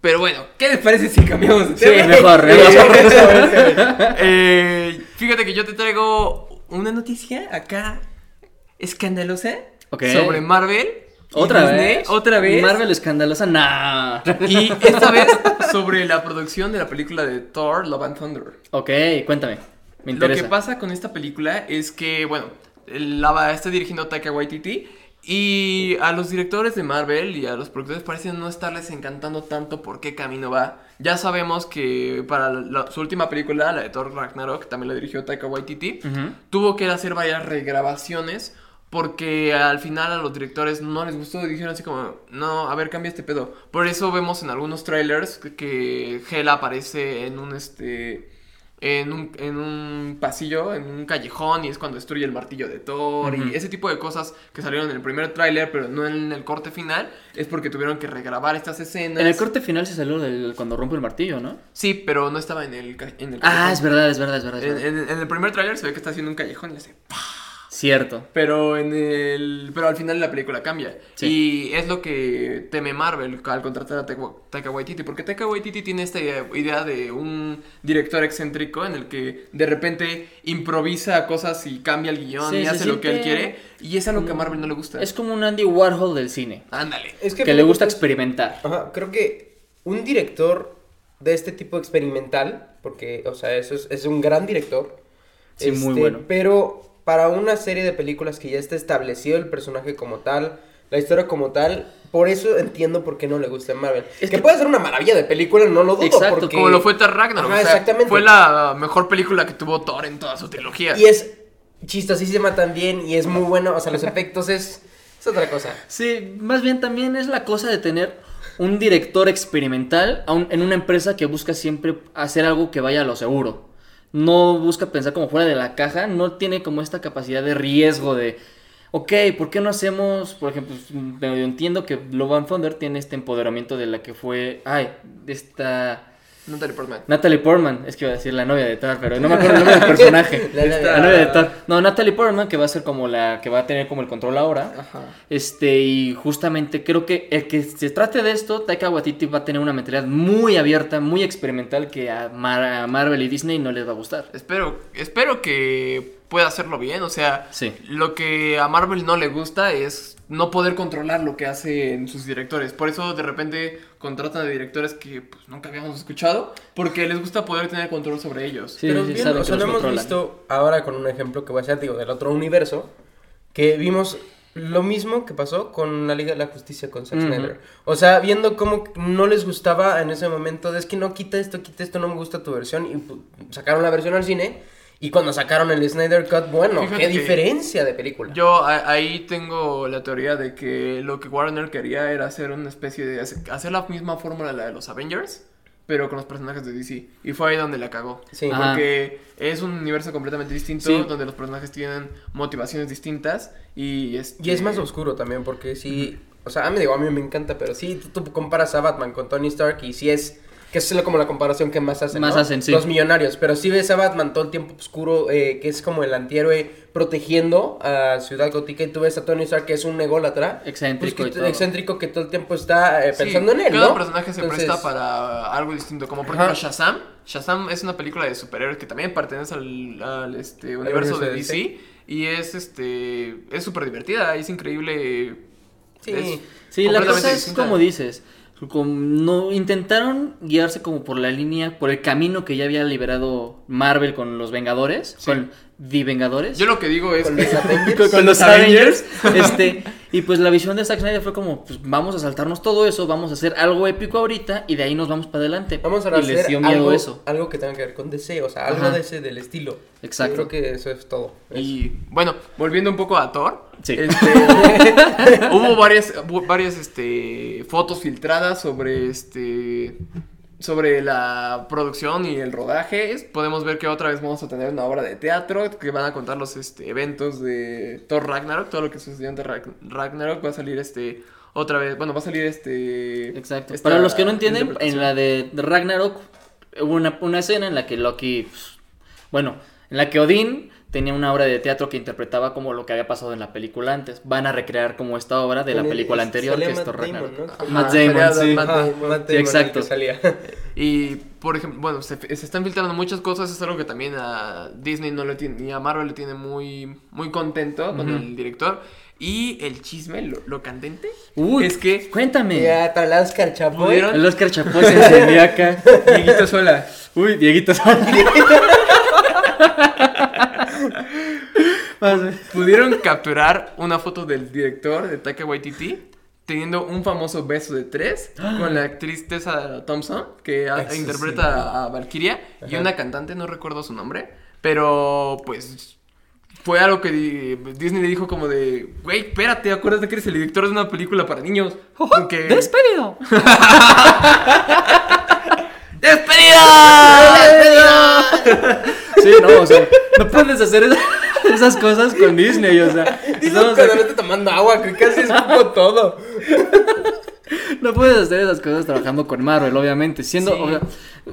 Pero bueno, ¿qué les parece si cambiamos de Sí, tema? mejor, Eh, mejor. eh, fíjate que yo te traigo una noticia acá escandalosa sobre Marvel. ¿Otra Disney, vez? Otra vez. Marvel escandalosa, nah. Y esta vez sobre la producción de la película de Thor, Love and Thunder. ok, cuéntame. Me Lo que pasa con esta película es que, bueno, la está dirigiendo Taika Waititi y a los directores de Marvel y a los productores parecen no estarles encantando tanto por qué camino va. Ya sabemos que para la- su última película, la de Thor Ragnarok, también la dirigió Taika Waititi, tuvo que hacer varias regrabaciones porque al final a los directores no les gustó y dijeron así como, no, a ver, cambia este pedo. Por eso vemos en algunos trailers que, que Hela aparece en un este en un, en un pasillo, en un callejón y es cuando destruye el martillo de Thor y ese tipo de cosas que salieron en el primer tráiler pero no en el corte final es porque tuvieron que regrabar estas escenas. En el corte final se salió del, cuando rompe el martillo, ¿no? Sí, pero no estaba en el, ca- en el Ah, callejón. es verdad, es verdad, es verdad. es En, verdad. en- en el primer tráiler se ve que está haciendo un callejón y hace Cierto. Pero en el. Pero al final la película cambia. Sí. Y es lo que teme Marvel al contratar a Taika- Waititi. Porque Taika Waititi tiene esta idea, idea de un director excéntrico en el que de repente improvisa cosas y cambia el guion Sí, y hace lo que él quiere. Y es algo que a Marvel no le gusta. Es como un Andy Warhol del cine. Ándale. Es Que, que, le gusta experimentar. Ajá, creo que un director de este tipo experimental, porque, o sea, eso es, es un gran director. Sí, muy este, bueno. Pero para una serie de películas que ya está establecido el personaje como tal, la historia como tal, por eso entiendo por qué no le gusta a Marvel. Es que, que- puede ser una maravilla de película, no lo dudo. Exacto, porque... Como lo fue Thor Ragnarok. Ajá, o sea, exactamente. Fue la mejor película que tuvo Thor en toda su trilogía. Y es chistosísima también y es muy bueno, o sea, los efectos es, es otra cosa. Sí, más bien también es la cosa de tener un director experimental un- en una empresa que busca siempre hacer algo que vaya a lo seguro. No busca pensar como fuera de la caja, no tiene como esta capacidad de riesgo de, ok, ¿por qué no hacemos, por ejemplo, pues, medio entiendo que Love and Thunder tiene este empoderamiento de la que fue, ay, esta Natalie Portman. Natalie Portman, es que iba a decir la novia de Thor, pero no me acuerdo el nombre del personaje. La- novia de Thor. No, Natalie Portman, que va a ser como la que va a tener como el control ahora. Ajá. Este, y justamente creo que el que se trate de esto, Taika Waititi va a tener una mentalidad muy abierta, muy experimental que a, Mar- a Marvel y Disney no les va a gustar. Espero, espero que pueda hacerlo bien. O sea, Sí. lo que a Marvel no le gusta es no poder controlar lo que hacen sus directores. Por eso de repente contratan a directores que pues, nunca habíamos escuchado. Porque les gusta poder tener control sobre ellos. Sí, Pero sí, bien, o sea, lo hemos visto ahora con un ejemplo que voy a ser, digo, del otro universo, que vimos lo mismo que pasó con la Liga de la Justicia con Zack. Snyder. O sea, viendo cómo no les gustaba en ese momento, de es que no, quita esto, quita esto, no me gusta tu versión, y pu- sacaron la versión al cine, y cuando sacaron el Snyder Cut, bueno, Fíjate qué que diferencia de película. Yo a- ahí tengo la teoría de que lo que Warner quería era hacer una especie de... hacer hacer la misma fórmula de la de los Avengers, pero con los personajes de DC. Y fue ahí donde la cagó. Sí. Ajá. Porque es un universo completamente distinto, Sí. donde los personajes tienen motivaciones distintas y... Este... Y es más oscuro también, porque sí, o sea, a mí digo, a mí me encanta, pero sí, tú, tú comparas a Batman con Tony Stark y sí es, que es como la comparación que más hacen, Más ¿no? hacen, sí. Los millonarios, pero sí ves a Batman todo el tiempo oscuro, eh, que es como el antihéroe protegiendo a Ciudad Gótica, y tú ves a Tony Stark que es un ególatra. Excéntrico pues, y que, todo. excéntrico que todo el tiempo está eh, Sí, pensando en él, Cada ¿no? personaje se Entonces, presta para algo distinto. Como por Ajá. ejemplo Shazam. Shazam es una película de superhéroes que también pertenece al, al, este, universo de DC. Y es este es súper divertida, es increíble. Sí. es Sí, la cosa es distinta. como dices. Como no intentaron guiarse como por la línea, por el camino que ya había liberado Marvel con los Vengadores, Sí. con The Vengadores. Yo lo que digo es Con que los Avengers. con, los Avengers. este, y pues la visión de Zack Snyder fue como, pues vamos a saltarnos todo eso, vamos a hacer algo épico ahorita y de ahí nos vamos para adelante. Vamos a y les hacer dio miedo algo, eso. algo que tenga que ver con DC, o sea, algo Ajá. de ese del estilo. Exacto. Yo creo que eso es todo. Y bueno, volviendo un poco a Thor. Sí. este, hubo varias, varias este, fotos filtradas sobre este sobre la producción y el rodaje. Podemos ver que otra vez vamos a tener una obra de teatro que van a contar los este, eventos de Thor Ragnarok, todo lo que sucedió en Ragnarok va a salir este otra vez, bueno, va a salir este Exacto. Para los que no entienden, en la de de Ragnarok hubo una, una escena en la que Loki, pues, bueno, en la que Odín tenía una obra de teatro que interpretaba como lo que había pasado en la película antes. Van a recrear como esta obra de la película anterior, que es Matt Damon. ¿no? Matt Damon, sí. Matt Damon. Matt Damon, Sí, exacto. salía. Y, por ejemplo, bueno, se, se están filtrando muchas cosas. Es algo que también a Disney no le tiene, ni a Marvel le tiene muy, muy contento con el director. Y el chisme, lo, lo candente, Uy, es que cuéntame. Ya, para el Oscar Chapoy. El Oscar Chapoy se encendía acá. Dieguito Sola Uy, Dieguito. pudieron capturar una foto del director de Taika Waititi teniendo un famoso beso de tres con la actriz Tessa Thompson que Eso sí. interpreta a Valkyria y una cantante, no recuerdo su nombre, pero pues fue algo que di- Disney le dijo como de, güey, espérate, acuérdate que eres el director de una película para niños. Que... ¡Despedido! ¡Despedida! Sí, no, o sea, no puedes hacer esa- esas cosas con Disney, o sea. Cuando aquí- tomando agua, que casi escupo todo. No puedes hacer esas cosas trabajando con Marvel, obviamente. Siendo, Sí. o sea,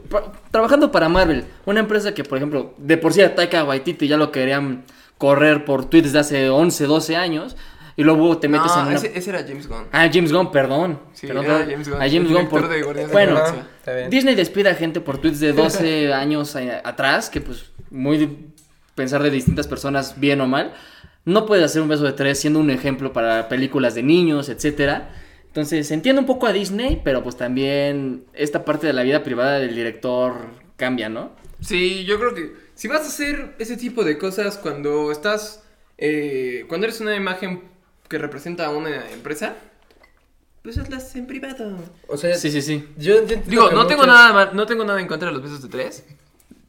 pa- trabajando para Marvel, una empresa que, por ejemplo, de por sí a Taika Waititi ya lo querían correr por tweets de hace 11, 12 años, y luego te metes No, en una... ese, ese era James Gunn. Ah, James Gunn, perdón. Sí, Perdón, era. James Gunn, A James Gunn por... de bueno. Disney despide a gente por tweets de 12 años a- atrás, que pues muy pensar de distintas personas bien o mal. No puedes hacer un beso de tres siendo un ejemplo para películas de niños, etcétera. Entonces, entiendo un poco a Disney, pero pues también esta parte de la vida privada del director cambia, ¿no? Sí, yo creo que si vas a hacer ese tipo de cosas cuando estás, eh, cuando eres una imagen que representa a una empresa, pues hazlas en privado. O sea, Sí, sí, sí. yo entiendo Digo, no tengo nada, no tengo nada en contra de los besos de tres.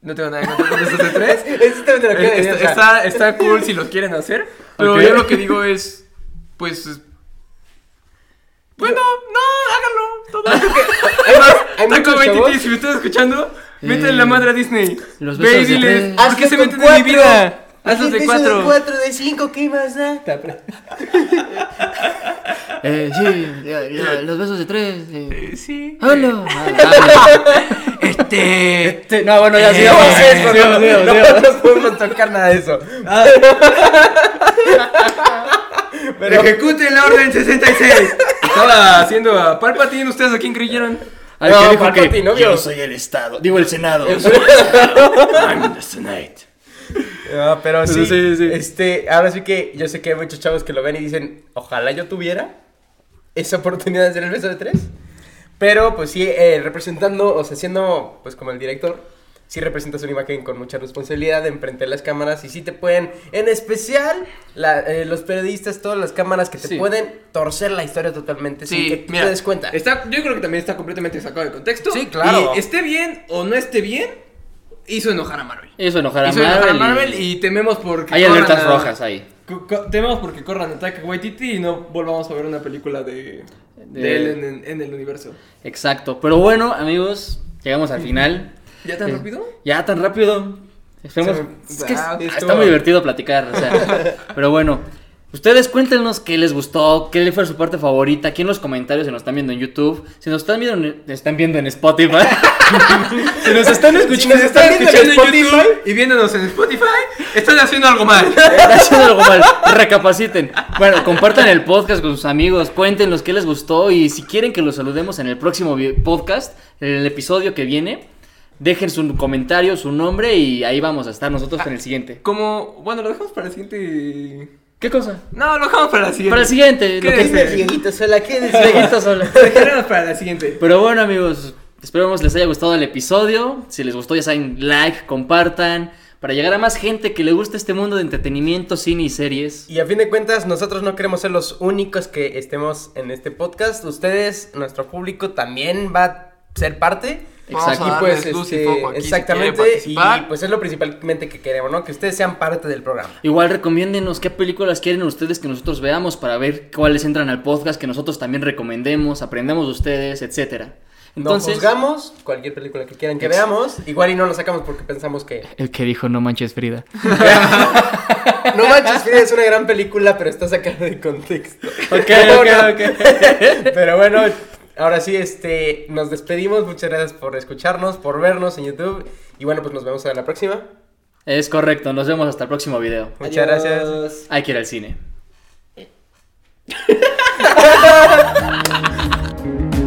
No tengo nada en contra los besos de tres. Eso también te lo quiero Eh, decir, está, está, está cool si lo quieren hacer. Pero Ok. yo lo que digo es, pues, bueno, no, háganlo. Todo. hay, hay Taco muchos 23, chavos- si me estás escuchando, Eh, métele la madre a Disney. los Ve y besos de diles, tres. ¿por qué se con meten en mi vida? Hazlos de cuatro. de cuatro, de cinco, ¿qué más da? Eh, sí, ya, ya, los besos de tres. Eh. Eh, Sí. Hola. Este. Este, no, bueno, ya Eh, sigamos. Eso, no, no, no podemos tocar nada de eso. Pero, Ejecute la orden 66. Estaba haciendo a Palpatine. ¿Ustedes a quién creyeron? Al No, que dijo Palpatine, que obvio. yo soy el Estado. Digo, el Senado. I'm the Senate. No, pero sí, Sí, sí, sí. este, ahora sí que yo sé que hay muchos chavos que lo ven y dicen, ojalá yo tuviera esa oportunidad de hacer el beso de tres. Pero pues sí, eh, representando, o sea, siendo pues como el director, sí representas una imagen con mucha responsabilidad de enfrente de las cámaras y sí te pueden, en especial la- eh, los periodistas, todas las cámaras que te Sí. pueden torcer la historia totalmente sin que tú mira, te des cuenta. Está, yo creo que también está completamente sacado de contexto. Sí, claro. Y esté bien o no esté bien, hizo enojar a Marvel. Eso enojar a hizo enojar a Marvel. Marvel y... y tememos porque. Hay alertas a- rojas ahí. Tememos porque corran a Taika Waititi y no volvamos a ver una película de, de, De- él en, en- en el universo. Exacto. Pero bueno, amigos, llegamos al final. ¿Ya tan Eh, rápido? Ya tan rápido. Esperemos. Es que Wow, está muy divertido platicar. o sea, pero bueno. Ustedes cuéntenos qué les gustó, qué fue su parte favorita, aquí en los comentarios si nos están viendo en YouTube, si nos están viendo en, están viendo en Spotify, si nos están escuchando, Si nos están escuchando escuchando en Spotify, YouTube y viéndonos en Spotify, están haciendo algo mal. Está haciendo algo mal. Recapaciten. Bueno, compartan el podcast con sus amigos. Cuéntenos qué les gustó. Y si quieren que los saludemos en el próximo podcast, en el episodio que viene, dejen su comentario, su nombre. Y ahí vamos a estar nosotros con el siguiente. Como, bueno, lo dejamos para el siguiente. ¿Qué cosa? No, lo dejamos para la siguiente. Para el siguiente. Lo que Quédense. Dieguito sola, ¿qué Dieguito sola. Lo dejaremos para la siguiente. Pero bueno, amigos, esperemos les haya gustado el episodio. Si les gustó, ya saben, like, compartan. Para llegar a más gente que le guste este mundo de entretenimiento, cine y series. Y a fin de cuentas, nosotros no queremos ser los únicos que estemos en este podcast. Ustedes, nuestro público, también va a ser parte. Vamos Exacto. a Y pues, y este, foco aquí si exactamente. y pues es lo principalmente que queremos, ¿no? Que ustedes sean parte del programa. Igual recomiéndenos qué películas quieren ustedes que nosotros veamos para ver cuáles entran al podcast, que nosotros también recomendemos, aprendemos de ustedes, etcétera. Entonces, juzgamos cualquier película que quieran que Ex- veamos. Igual y no lo sacamos porque pensamos que. el que dijo no manches Frida. No manches, Frida es una gran película, pero está sacada de contexto. Ok, ok, ok. Pero bueno, ahora sí, este, nos despedimos. Muchas gracias por escucharnos, por vernos en YouTube. Y bueno, pues nos vemos en la próxima. Es correcto, nos vemos hasta el próximo video. Muchas gracias. Hay que ir al cine.